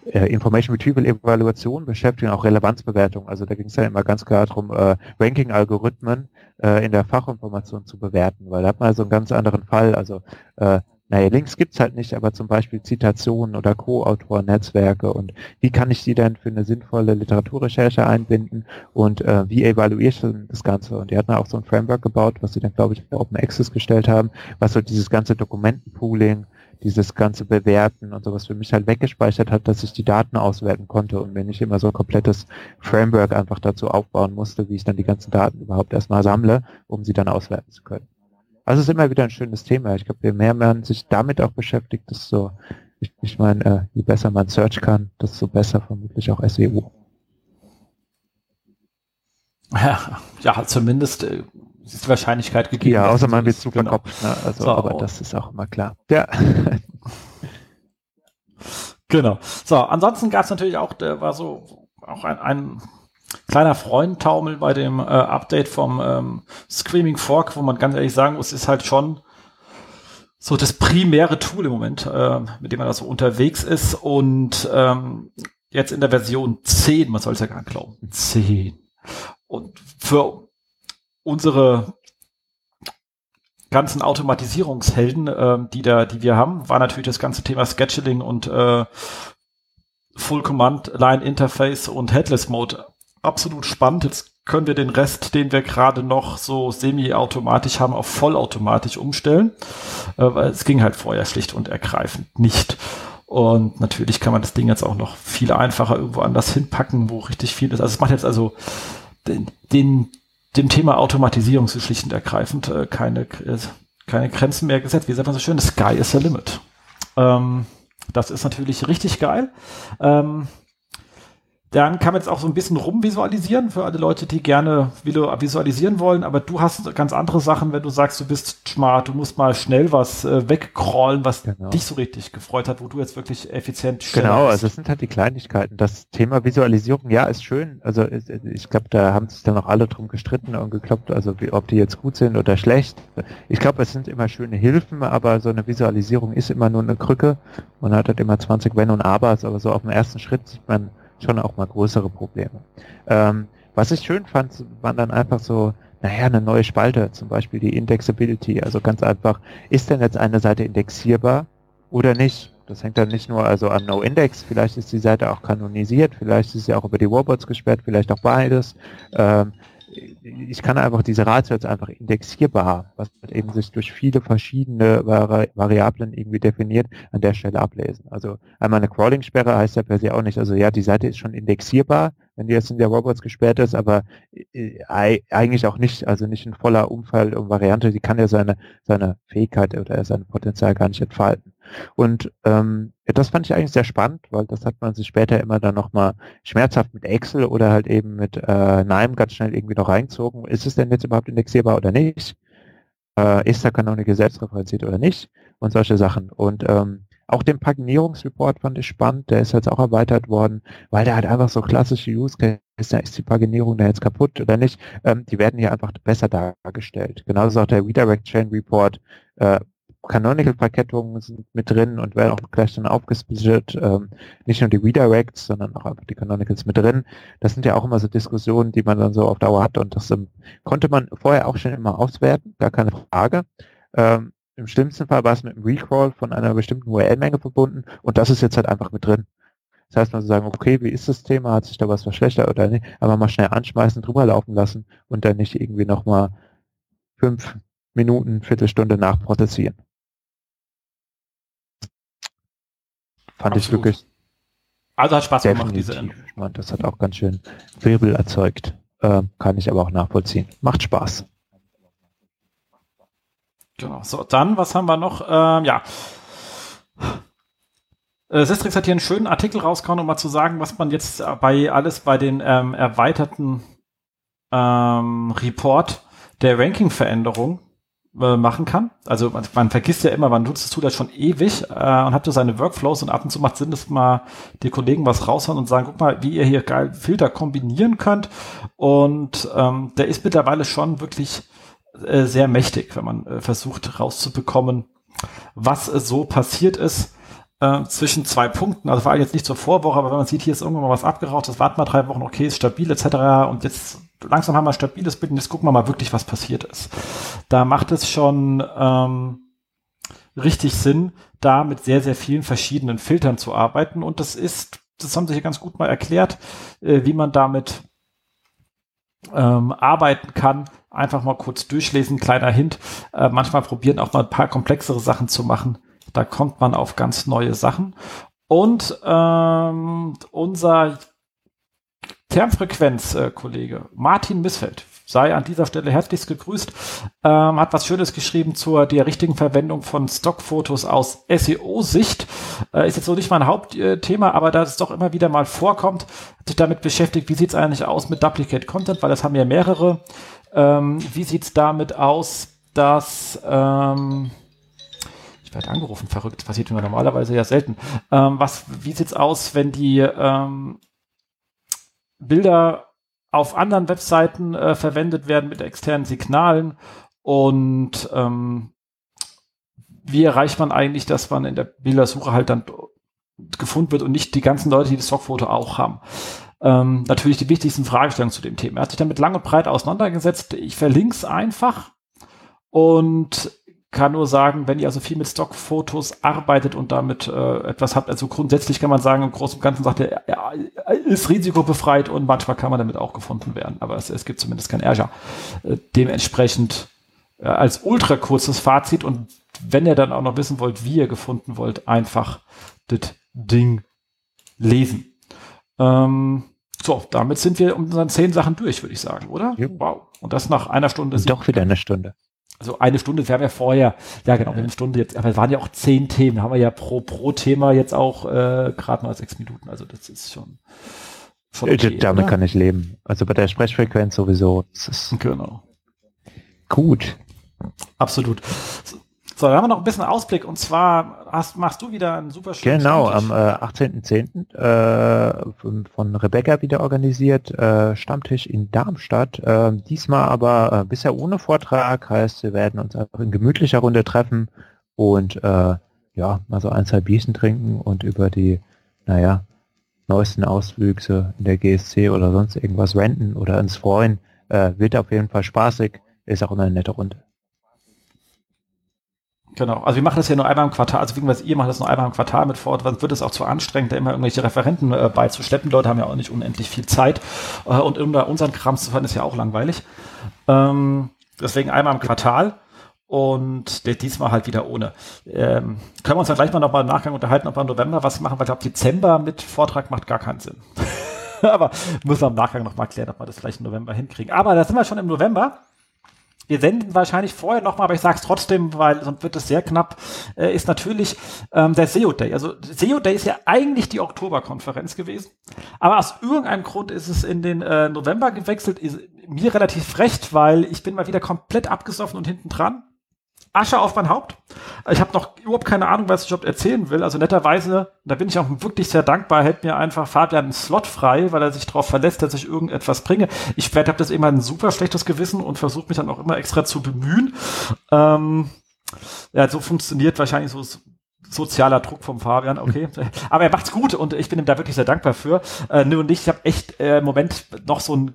S3: äh, Information Retrieval Evaluation beschäftigen, auch Relevanzbewertung. Also da ging es ja immer ganz klar darum, äh, Ranking-Algorithmen äh, in der Fachinformation zu bewerten, weil da hat man so einen ganz anderen Fall. Also äh, naja, Links gibt's halt nicht, aber zum Beispiel Zitationen oder Co-Autor-Netzwerke und wie kann ich die denn für eine sinnvolle Literaturrecherche einbinden und äh, wie evaluiere ich das Ganze? Und die hatten auch so ein Framework gebaut, was sie dann, glaube ich, für Open Access gestellt haben, was so dieses ganze Dokumentenpooling dieses ganze Bewerten und sowas für mich halt weggespeichert hat, dass ich die Daten auswerten konnte und mir nicht immer so ein komplettes Framework einfach dazu aufbauen musste, wie ich dann die ganzen Daten überhaupt erstmal sammle, um sie dann auswerten zu können. Also es ist immer wieder ein schönes Thema. Ich glaube, je mehr man sich damit auch beschäftigt, desto, ich, ich meine, äh, je besser man Search kann, desto besser vermutlich auch SEO.
S2: Ja, (laughs) ja zumindest äh, ist die Wahrscheinlichkeit gegeben.
S3: Ja, außer man wird zu genau. verkopft. Ne? Also, so, aber das ist auch immer klar. Ja. (laughs)
S2: genau. So, ansonsten gab es natürlich auch, der war so auch ein, ein kleiner Freundtaumel bei dem äh, Update vom ähm, Screaming Fork, wo man ganz ehrlich sagen muss, ist halt schon so das primäre Tool im Moment, äh, mit dem man da so unterwegs ist. Und ähm, jetzt in der Version 10, man soll es ja gar nicht glauben, 10. Und für unsere ganzen Automatisierungshelden, äh, die da, die wir haben, war natürlich das ganze Thema Scheduling und äh, Full Command Line Interface und Headless Mode absolut spannend. Jetzt können wir den Rest, den wir gerade noch so semi-automatisch haben, auf vollautomatisch umstellen, äh, weil es ging halt vorher schlicht und ergreifend nicht. Und natürlich kann man das Ding jetzt auch noch viel einfacher irgendwo anders hinpacken, wo richtig viel ist. Also es macht jetzt also den, den dem Thema Automatisierung so schlicht und ergreifend äh, keine, äh, keine Grenzen mehr gesetzt. Wie sagt man so schön? The sky is the limit. Ähm, das ist natürlich richtig geil. Ähm, Dann kann man jetzt auch so ein bisschen rumvisualisieren für alle Leute, die gerne visualisieren wollen. Aber du hast ganz andere Sachen, wenn du sagst, du bist smart, du musst mal schnell was äh, wegcrawlen, was genau. dich so richtig gefreut hat, wo du jetzt wirklich effizient
S3: Genau, also es sind halt die Kleinigkeiten. Das Thema Visualisierung, ja, ist schön. Also ich glaube, da haben sich dann auch alle drum gestritten und gekloppt, also wie, ob die jetzt gut sind oder schlecht. Ich glaube, es sind immer schöne Hilfen, aber so eine Visualisierung ist immer nur eine Krücke. Man hat halt immer 20 Wenn und Abers, aber so auf dem ersten Schritt sieht man schon auch mal größere Probleme. Ähm, was ich schön fand, waren dann einfach so, naja, eine neue Spalte, zum Beispiel die Indexability. Also ganz einfach, ist denn jetzt eine Seite indexierbar oder nicht? Das hängt dann nicht nur also an No-Index, vielleicht ist die Seite auch kanonisiert, vielleicht ist sie auch über die Warbots gesperrt, vielleicht auch beides. Ähm, ich kann einfach diese Ratio jetzt einfach indexierbar, was eben sich durch viele verschiedene Vari Variablen irgendwie definiert, an der Stelle ablesen. Also einmal eine Crawling-Sperre heißt ja per se auch nicht, also ja, die Seite ist schon indexierbar, wenn die jetzt in der Robots gesperrt ist, aber äh, eigentlich auch nicht, also nicht in voller Umfall und Variante, die kann ja seine, seine Fähigkeit oder sein Potenzial gar nicht entfalten. Und ähm, das fand ich eigentlich sehr spannend, weil das hat man sich später immer dann nochmal schmerzhaft mit Excel oder halt eben mit äh, NIME ganz schnell irgendwie noch reingezogen. Ist es denn jetzt überhaupt indexierbar oder nicht? Äh, ist der Canonical selbstreferenziert oder nicht? Und solche Sachen. Und ähm, auch den Paginierungsreport fand ich spannend, der ist jetzt auch erweitert worden, weil der halt einfach so klassische Use Case, da ist die Paginierung da jetzt kaputt oder nicht, ähm, die werden hier einfach besser dargestellt. Genauso auch der Redirect Chain Report, äh, Canonical-Verkettungen sind mit drin und werden auch gleich dann aufgesplittet. Ähm, nicht nur die Redirects, sondern auch einfach die Canonicals mit drin. Das sind ja auch immer so Diskussionen, die man dann so auf Dauer hat und das ähm, konnte man vorher auch schon immer auswerten, gar keine Frage. Ähm, Im schlimmsten Fall war es mit einem Recrawl von einer bestimmten URL-Menge verbunden und das ist jetzt halt einfach mit drin. Das heißt, man zu sagen, okay, wie ist das Thema, hat sich da was verschlechtert oder nicht, aber mal schnell anschmeißen, drüber laufen lassen und dann nicht irgendwie nochmal fünf Minuten, Viertelstunde nachprozessieren. Fand Absolut. ich wirklich.
S2: Also hat Spaß gemacht, diese
S3: meine, das hat auch ganz schön Wirbel erzeugt. Äh, kann ich aber auch nachvollziehen. Macht Spaß.
S2: Genau. So, dann, was haben wir noch? Ähm, ja. Äh, Sestrix hat hier einen schönen Artikel rausgehauen, um mal zu sagen, was man jetzt bei alles bei den ähm, erweiterten ähm, Report der Ranking-Veränderung äh, machen kann. Also man, man, vergisst ja immer, man nutzt das Tool das schon ewig äh, und hat so seine Workflows und ab und zu macht Sinn, dass mal die Kollegen was raushauen und sagen, guck mal, wie ihr hier geil Filter kombinieren könnt. Und ähm, der ist mittlerweile schon wirklich äh, sehr mächtig, wenn man äh, versucht rauszubekommen, was äh, so passiert ist äh, zwischen zwei Punkten. Also vor allem jetzt nicht zur Vorwoche, aber wenn man sieht, hier ist irgendwann mal was abgeraucht, das warten mal drei Wochen, okay, ist stabil etc. Und jetzt langsam haben wir stabiles Bild und jetzt gucken wir mal wirklich, was passiert ist. Da macht es schon ähm, richtig Sinn, da mit sehr, sehr vielen verschiedenen Filtern zu arbeiten. Und das ist, das haben sie hier ganz gut mal erklärt, äh, wie man damit ähm, arbeiten kann. Einfach mal kurz durchlesen, kleiner Hint. Äh, manchmal probieren auch mal ein paar komplexere Sachen zu machen. Da kommt man auf ganz neue Sachen. Und ähm, unser Termfrequenz-Kollege äh, Martin Missfeld sei an dieser Stelle herzlichst gegrüßt, ähm, hat was Schönes geschrieben zur der richtigen Verwendung von Stockfotos aus SEO-Sicht. Äh, ist jetzt so nicht mein Hauptthema, aber da es doch immer wieder mal vorkommt, hat sich damit beschäftigt, wie sieht's eigentlich aus mit Duplicate Content, weil das haben ja mehrere. Ähm, wie sieht's damit aus, dass ähm, ich werde angerufen, verrückt, passiert mir normalerweise ja selten. Ähm, was, wie sieht's aus, wenn die ähm, Bilder auf anderen Webseiten äh, verwendet werden mit externen Signalen und ähm, wie erreicht man eigentlich, dass man in der Bildersuche halt dann gefunden wird und nicht die ganzen Leute, die das Stockfoto auch haben. Ähm, natürlich die wichtigsten Fragestellungen zu dem Thema. Er hat sich damit lang und breit auseinandergesetzt. Ich verlinke es einfach und kann nur sagen, wenn ihr also viel mit Stockfotos arbeitet und damit äh, etwas habt, also grundsätzlich kann man sagen, im Großen und Ganzen sagt er, er ist risikobefreit und manchmal kann man damit auch gefunden werden, aber es, es gibt zumindest kein Azure. Äh, dementsprechend äh, als ultra kurzes Fazit und wenn ihr dann auch noch wissen wollt, wie ihr gefunden wollt, einfach das Ding lesen. Ähm, so, damit sind wir um unseren zehn Sachen durch, würde ich sagen, oder? Ja. Wow. Und das nach einer Stunde.
S3: Doch wieder eine Stunde
S2: also eine Stunde, wir haben ja vorher, ja genau, eine Stunde jetzt, aber es waren ja auch zehn Themen, haben wir ja pro, pro Thema jetzt auch äh, gerade mal sechs Minuten, also das ist schon
S3: Äh, okay, Damit oder? kann ich leben. Also bei der Sprechfrequenz sowieso.
S2: genau.
S3: Gut.
S2: Absolut. So, dann haben wir noch ein bisschen Ausblick und zwar hast, machst du wieder einen super
S3: schönen Genau, Stammtisch. am äh, 18.10. Äh, von, von, Rebecca wieder organisiert, äh, Stammtisch in Darmstadt. Äh, diesmal aber äh, bisher ohne Vortrag, heißt wir werden uns einfach in gemütlicher Runde treffen und äh, ja, mal so ein, zwei Bierchen trinken und über die, naja, neuesten Auswüchse in der GSC oder sonst irgendwas renten oder ins freuen. Äh, wird auf jeden Fall spaßig, ist auch immer eine nette Runde.
S2: Genau, also wir machen das ja nur einmal im Quartal, also was ihr macht das nur einmal im Quartal mit vor Ort, wird es auch zu anstrengend, da immer irgendwelche Referenten äh, beizuschleppen. Leute haben ja auch nicht unendlich viel Zeit äh, und unter unseren Krams zu fahren ist ja auch langweilig. Ähm, deswegen einmal im Quartal und diesmal halt wieder ohne. Ähm, können wir uns dann gleich mal nochmal im Nachgang unterhalten, ob wir im November was machen, weil ich glaube, Dezember mit Vortrag macht gar keinen Sinn. (laughs) Aber müssen wir im Nachgang nochmal klären, ob wir das vielleicht im November hinkriegen. Aber da sind wir schon im November. Wir senden wahrscheinlich vorher nochmal, aber ich sage es trotzdem, weil sonst wird es sehr knapp, äh, ist natürlich ähm, der SEO Day. Also SEO Day ist ja eigentlich die Oktoberkonferenz gewesen, aber aus irgendeinem Grund ist es in den äh, November gewechselt. Ist mir relativ recht, weil ich bin mal wieder komplett abgesoffen und hinten dran. Asche auf mein Haupt. Ich habe noch überhaupt keine Ahnung, was ich überhaupt erzählen will. Also netterweise, da bin ich auch wirklich sehr dankbar, hält mir einfach Fabian einen Slot frei, weil er sich darauf verlässt, dass ich irgendetwas bringe. Ich werde habe das immer ein super schlechtes Gewissen und versuche mich dann auch immer extra zu bemühen. Ähm, ja, so funktioniert wahrscheinlich so sozialer Druck vom Fabian, okay. (laughs) Aber er macht's gut und ich bin ihm da wirklich sehr dankbar für. Äh, nur und ich, ich habe echt äh, im Moment noch so ein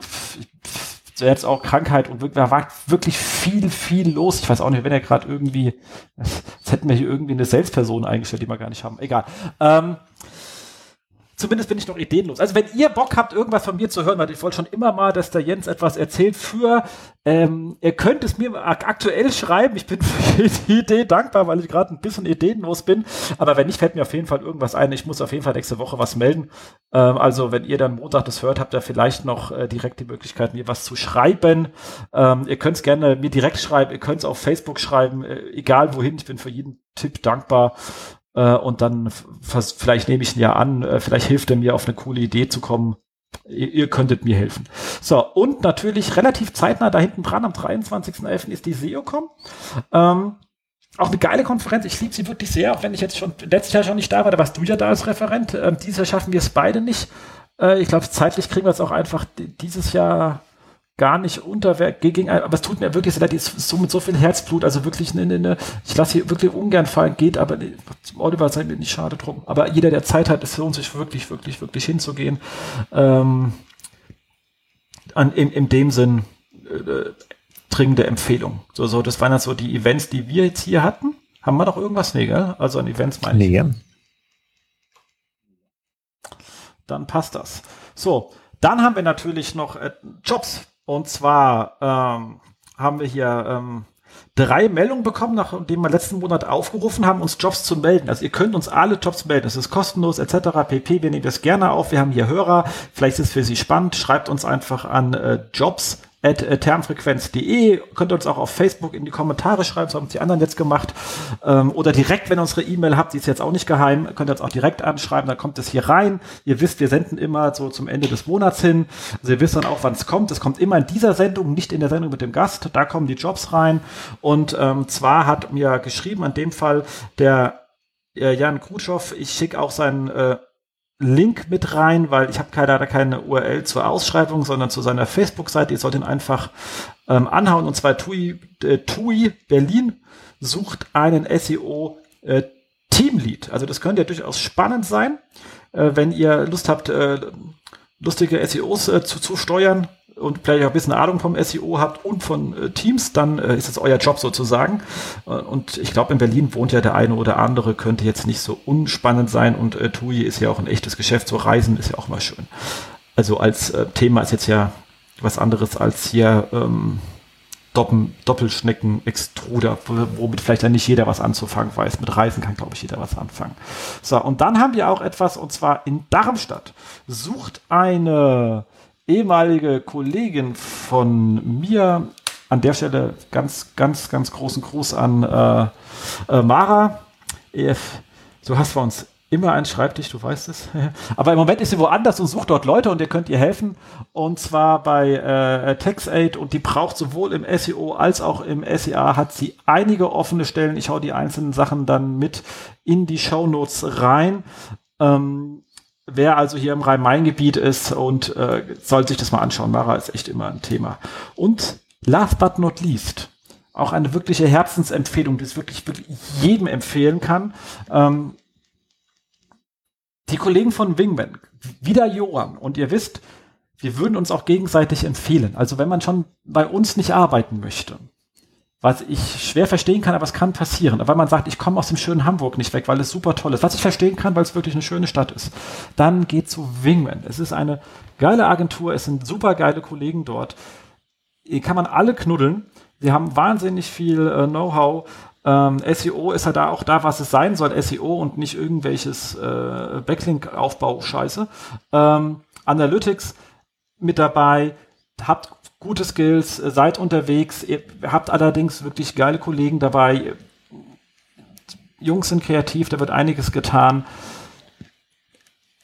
S2: jetzt auch Krankheit und da war wirklich viel, viel los. Ich weiß auch nicht, wenn er gerade irgendwie, (laughs) jetzt hätten wir hier irgendwie eine Selbstperson eingestellt, die wir gar nicht haben. Egal. Ähm, zumindest bin ich noch ideenlos. Also wenn ihr Bock habt, irgendwas von mir zu hören, weil ich wollte schon immer mal, dass der Jens etwas erzählt für, ähm, ihr könnt es mir aktuell schreiben. Ich bin (laughs) für die Idee dankbar, weil ich gerade ein bisschen ideenlos bin. Aber wenn nicht, fällt mir auf jeden Fall irgendwas ein. Ich muss auf jeden Fall nächste Woche was melden. Ähm, also wenn ihr dann Montag das hört, habt ihr vielleicht noch äh, direkt die Möglichkeit, mir was zu schreiben. Ähm, ihr könnt es gerne mir direkt schreiben. Ihr könnt es auf Facebook schreiben, äh, egal wohin. Ich bin für jeden Tipp dankbar. Äh, und dann vielleicht nehme ich ihn ja an, äh, vielleicht hilft er mir auf eine coole Idee zu kommen. Ihr, könntet mir helfen. So, und natürlich relativ zeitnah da hinten dran, am 23.11. ist die SEOCom. Ähm, auch eine geile Konferenz. Ich liebe sie wirklich sehr, auch wenn ich jetzt schon letztes Jahr schon nicht da war. Da warst du ja da als Referent. Ähm, dieses Jahr schaffen wir es beide nicht. Äh, ich glaube, zeitlich kriegen wir es auch einfach dieses Jahr gar nicht unter, gegen, aber es tut mir wirklich sehr leid, ist so mit so viel Herzblut, also wirklich eine, eine ich lasse hier wirklich ungern fallen, geht, aber zum Oliver sei mir nicht schade drum. Aber jeder, der Zeit hat, es lohnt sich wirklich, wirklich, wirklich hinzugehen. Ähm, an, in, in dem Sinn äh, dringende Empfehlung. So, so, das waren dann so die Events, die wir jetzt hier hatten. Haben wir noch irgendwas? Nee, gell? Also an Events meine
S3: ich. Nee.
S2: Dann passt das. So, dann haben wir natürlich noch äh, Jobs und zwar ähm, haben wir hier ähm, drei Meldungen bekommen, nachdem wir letzten Monat aufgerufen haben, uns Jobs zu melden. Also ihr könnt uns alle Jobs melden. Es ist kostenlos etc. pp. Wir nehmen das gerne auf. Wir haben hier Hörer. Vielleicht ist es für Sie spannend. Schreibt uns einfach an äh, Jobs at äh, termfrequenz.de. Könnt ihr uns auch auf Facebook in die Kommentare schreiben, so haben die anderen jetzt gemacht. Ähm, oder direkt, wenn ihr unsere E-Mail habt, die ist jetzt auch nicht geheim, könnt ihr uns auch direkt anschreiben, dann kommt es hier rein. Ihr wisst, wir senden immer so zum Ende des Monats hin. Also ihr wisst dann auch, wann es kommt. Es kommt immer in dieser Sendung, nicht in der Sendung mit dem Gast. Da kommen die Jobs rein. Und ähm, zwar hat mir geschrieben, in dem Fall der äh, Jan Krutschow, ich schicke auch seinen äh, Link mit rein, weil ich habe leider keine URL zur Ausschreibung, sondern zu seiner Facebook-Seite. Ihr sollt ihn einfach ähm, anhauen. Und zwar TUI, äh, TUI Berlin sucht einen SEO äh, Teamlead. Also das könnte ja durchaus spannend sein, äh, wenn ihr Lust habt, äh, lustige SEOs äh, zu, zu steuern und vielleicht auch ein bisschen Ahnung vom SEO habt und von äh, Teams, dann äh, ist das euer Job sozusagen. Äh, und ich glaube, in Berlin wohnt ja der eine oder andere, könnte jetzt nicht so unspannend sein und äh, TUI ist ja auch ein echtes Geschäft, so Reisen ist ja auch mal schön. Also als äh, Thema ist jetzt ja was anderes als hier ähm, Doppel, Doppelschnecken-Extruder, womit vielleicht dann nicht jeder was anzufangen weiß. Mit Reisen kann, glaube ich, jeder was anfangen. So, und dann haben wir auch etwas, und zwar in Darmstadt sucht eine ehemalige Kollegin von mir, an der Stelle ganz, ganz, ganz großen Gruß an äh, äh, Mara. EF, du hast für uns immer ein Schreibtisch, du weißt es. (laughs) Aber im Moment ist sie woanders und sucht dort Leute und ihr könnt ihr helfen. Und zwar bei äh, TaxAid und die braucht sowohl im SEO als auch im SEA hat sie einige offene Stellen. Ich hau die einzelnen Sachen dann mit in die Show Notes rein. Ähm, wer also hier im Rhein-Main-Gebiet ist und äh, soll sich das mal anschauen. Mara ist echt immer ein Thema. Und last but not least, auch eine wirkliche Herzensempfehlung, die es wirklich, wirklich jedem empfehlen kann. Ähm, die Kollegen von Wingman, wieder Johann, und ihr wisst, wir würden uns auch gegenseitig empfehlen. Also wenn man schon bei uns nicht arbeiten möchte, was ich schwer verstehen kann, aber es kann passieren. Aber wenn man sagt, ich komme aus dem schönen Hamburg nicht weg, weil es super toll ist, was ich verstehen kann, weil es wirklich eine schöne Stadt ist, dann geht zu Wingman. Es ist eine geile Agentur, es sind super geile Kollegen dort. Hier kann man alle knuddeln. Sie haben wahnsinnig viel äh, Know-how ähm, SEO ist ja da auch da, was es sein soll, SEO und nicht irgendwelches äh, Backlink-Aufbau-Scheiße. Ähm, Analytics mit dabei, habt gute Skills, äh, seid unterwegs, ihr habt allerdings wirklich geile Kollegen dabei. Jungs sind kreativ, da wird einiges getan.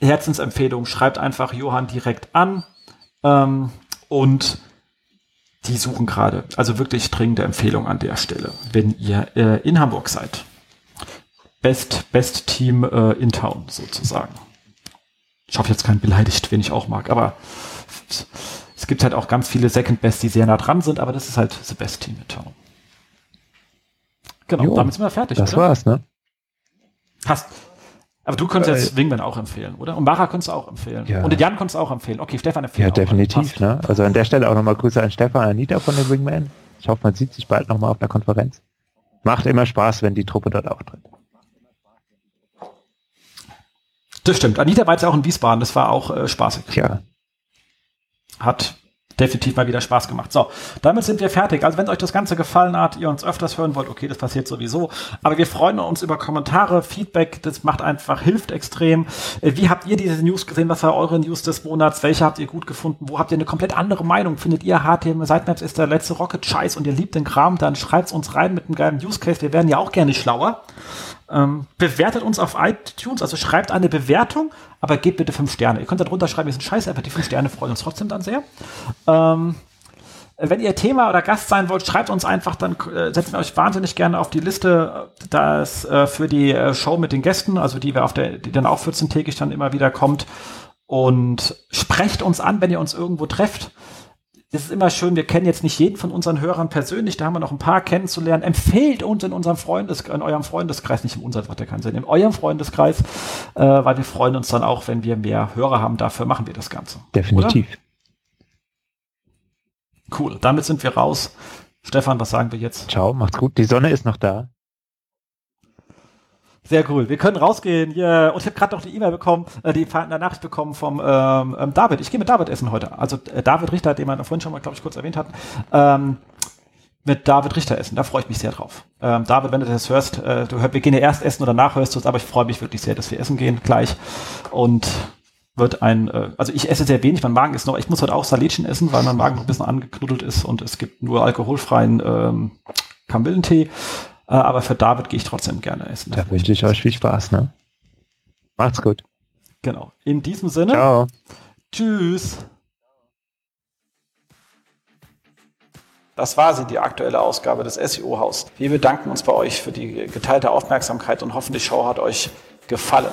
S2: Herzensempfehlung, schreibt einfach Johann direkt an ähm, und die suchen gerade. Also wirklich dringende Empfehlung an der Stelle, wenn ihr äh, in Hamburg seid. Best, Best Team äh, in Town sozusagen. Ich hoffe jetzt keinen beleidigt, wen ich auch mag, aber es gibt halt auch ganz viele Second Best, die sehr nah dran sind, aber das ist halt the Best Team in Town. Genau, jo, damit sind wir fertig.
S3: Das oder? war's, ne?
S2: Hast, aber du könntest äh, jetzt Wingman auch empfehlen, oder? Und Mara könntest du auch empfehlen. Ja. Und Jan könntest du auch empfehlen. Okay, Stefan empfiehlt
S3: Ja, definitiv. Ne? Also an der Stelle auch nochmal Grüße an Stefan und Anita von den Wingman. Ich hoffe, man sieht sich bald nochmal auf einer Konferenz. Macht immer Spaß, wenn die Truppe dort auftritt.
S2: Das stimmt. Anita war jetzt auch in Wiesbaden. Das war auch äh, spaßig.
S3: Ja.
S2: Hat definitiv mal wieder Spaß gemacht. So, damit sind wir fertig. Also wenn euch das Ganze gefallen hat, ihr uns öfters hören wollt, okay, das passiert sowieso. Aber wir freuen uns über Kommentare, Feedback. Das macht einfach, hilft extrem. Äh, wie habt ihr diese News gesehen? Was war eure News des Monats? Welche habt ihr gut gefunden? Wo habt ihr eine komplett andere Meinung? Findet ihr HTML Sitemaps ist der letzte Rocket Scheiß und ihr liebt den Kram? Dann schreibt's uns rein mit einem geilen Use Case. Wir werden ja auch gerne schlauer. Ähm, bewertet uns auf iTunes, also schreibt eine Bewertung, aber gebt bitte fünf Sterne. Ihr könnt da drunter schreiben, wir sind scheiße, aber die fünf Sterne freuen uns trotzdem dann sehr. Ähm, wenn ihr Thema oder Gast sein wollt, schreibt uns einfach, dann äh, setzen wir euch wahnsinnig gerne auf die Liste, das äh, für die äh, Show mit den Gästen, also die wir auf der, die dann auch 14-tägig dann immer wieder kommt. Und sprecht uns an, wenn ihr uns irgendwo trefft es ist immer schön, wir kennen jetzt nicht jeden von unseren Hörern persönlich, da haben wir noch ein paar kennenzulernen. Empfehlt uns in unserem Freundeskreis, in eurem Freundeskreis, nicht in unserem, macht ja keinen Sinn, in eurem Freundeskreis, äh, weil wir freuen uns dann auch, wenn wir mehr Hörer haben. Dafür machen wir das Ganze.
S3: Definitiv. Oder?
S2: Cool, damit sind wir raus. Stefan, was sagen wir jetzt?
S3: Ciao, macht's gut. Die Sonne ist noch da.
S2: Sehr cool. Wir können rausgehen. Yeah. Und ich habe gerade noch die E-Mail bekommen, äh, die eine Nachricht bekommen vom ähm, ähm, David. Ich gehe mit David essen heute. Also äh, David Richter, den wir vorhin schon mal, glaube ich, kurz erwähnt hatten. Ähm, mit David Richter essen. Da freue ich mich sehr drauf. Ähm, David, wenn du das hörst, äh, du hörst, wir gehen ja erst essen oder nachhörst du es, aber ich freue mich wirklich sehr, dass wir essen gehen gleich. Und wird ein, äh, also ich esse sehr wenig, mein Magen ist noch, ich muss heute auch Salätchen essen, weil mein Magen noch ein bisschen angeknuddelt ist und es gibt nur alkoholfreien ähm, Kamillentee. Äh, aber für David gehe ich trotzdem gerne essen.
S3: Da wünsche ich euch viel Spaß, ne? Macht's gut.
S2: Genau. In diesem Sinne.
S3: Ciao.
S2: Tschüss.
S1: Das war sie, die aktuelle Ausgabe des SEO-Haus. Wir bedanken uns bei euch für die geteilte Aufmerksamkeit und hoffen, die Show hat euch gefallen.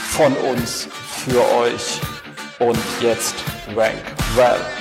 S1: von uns für euch. Und jetzt rank well.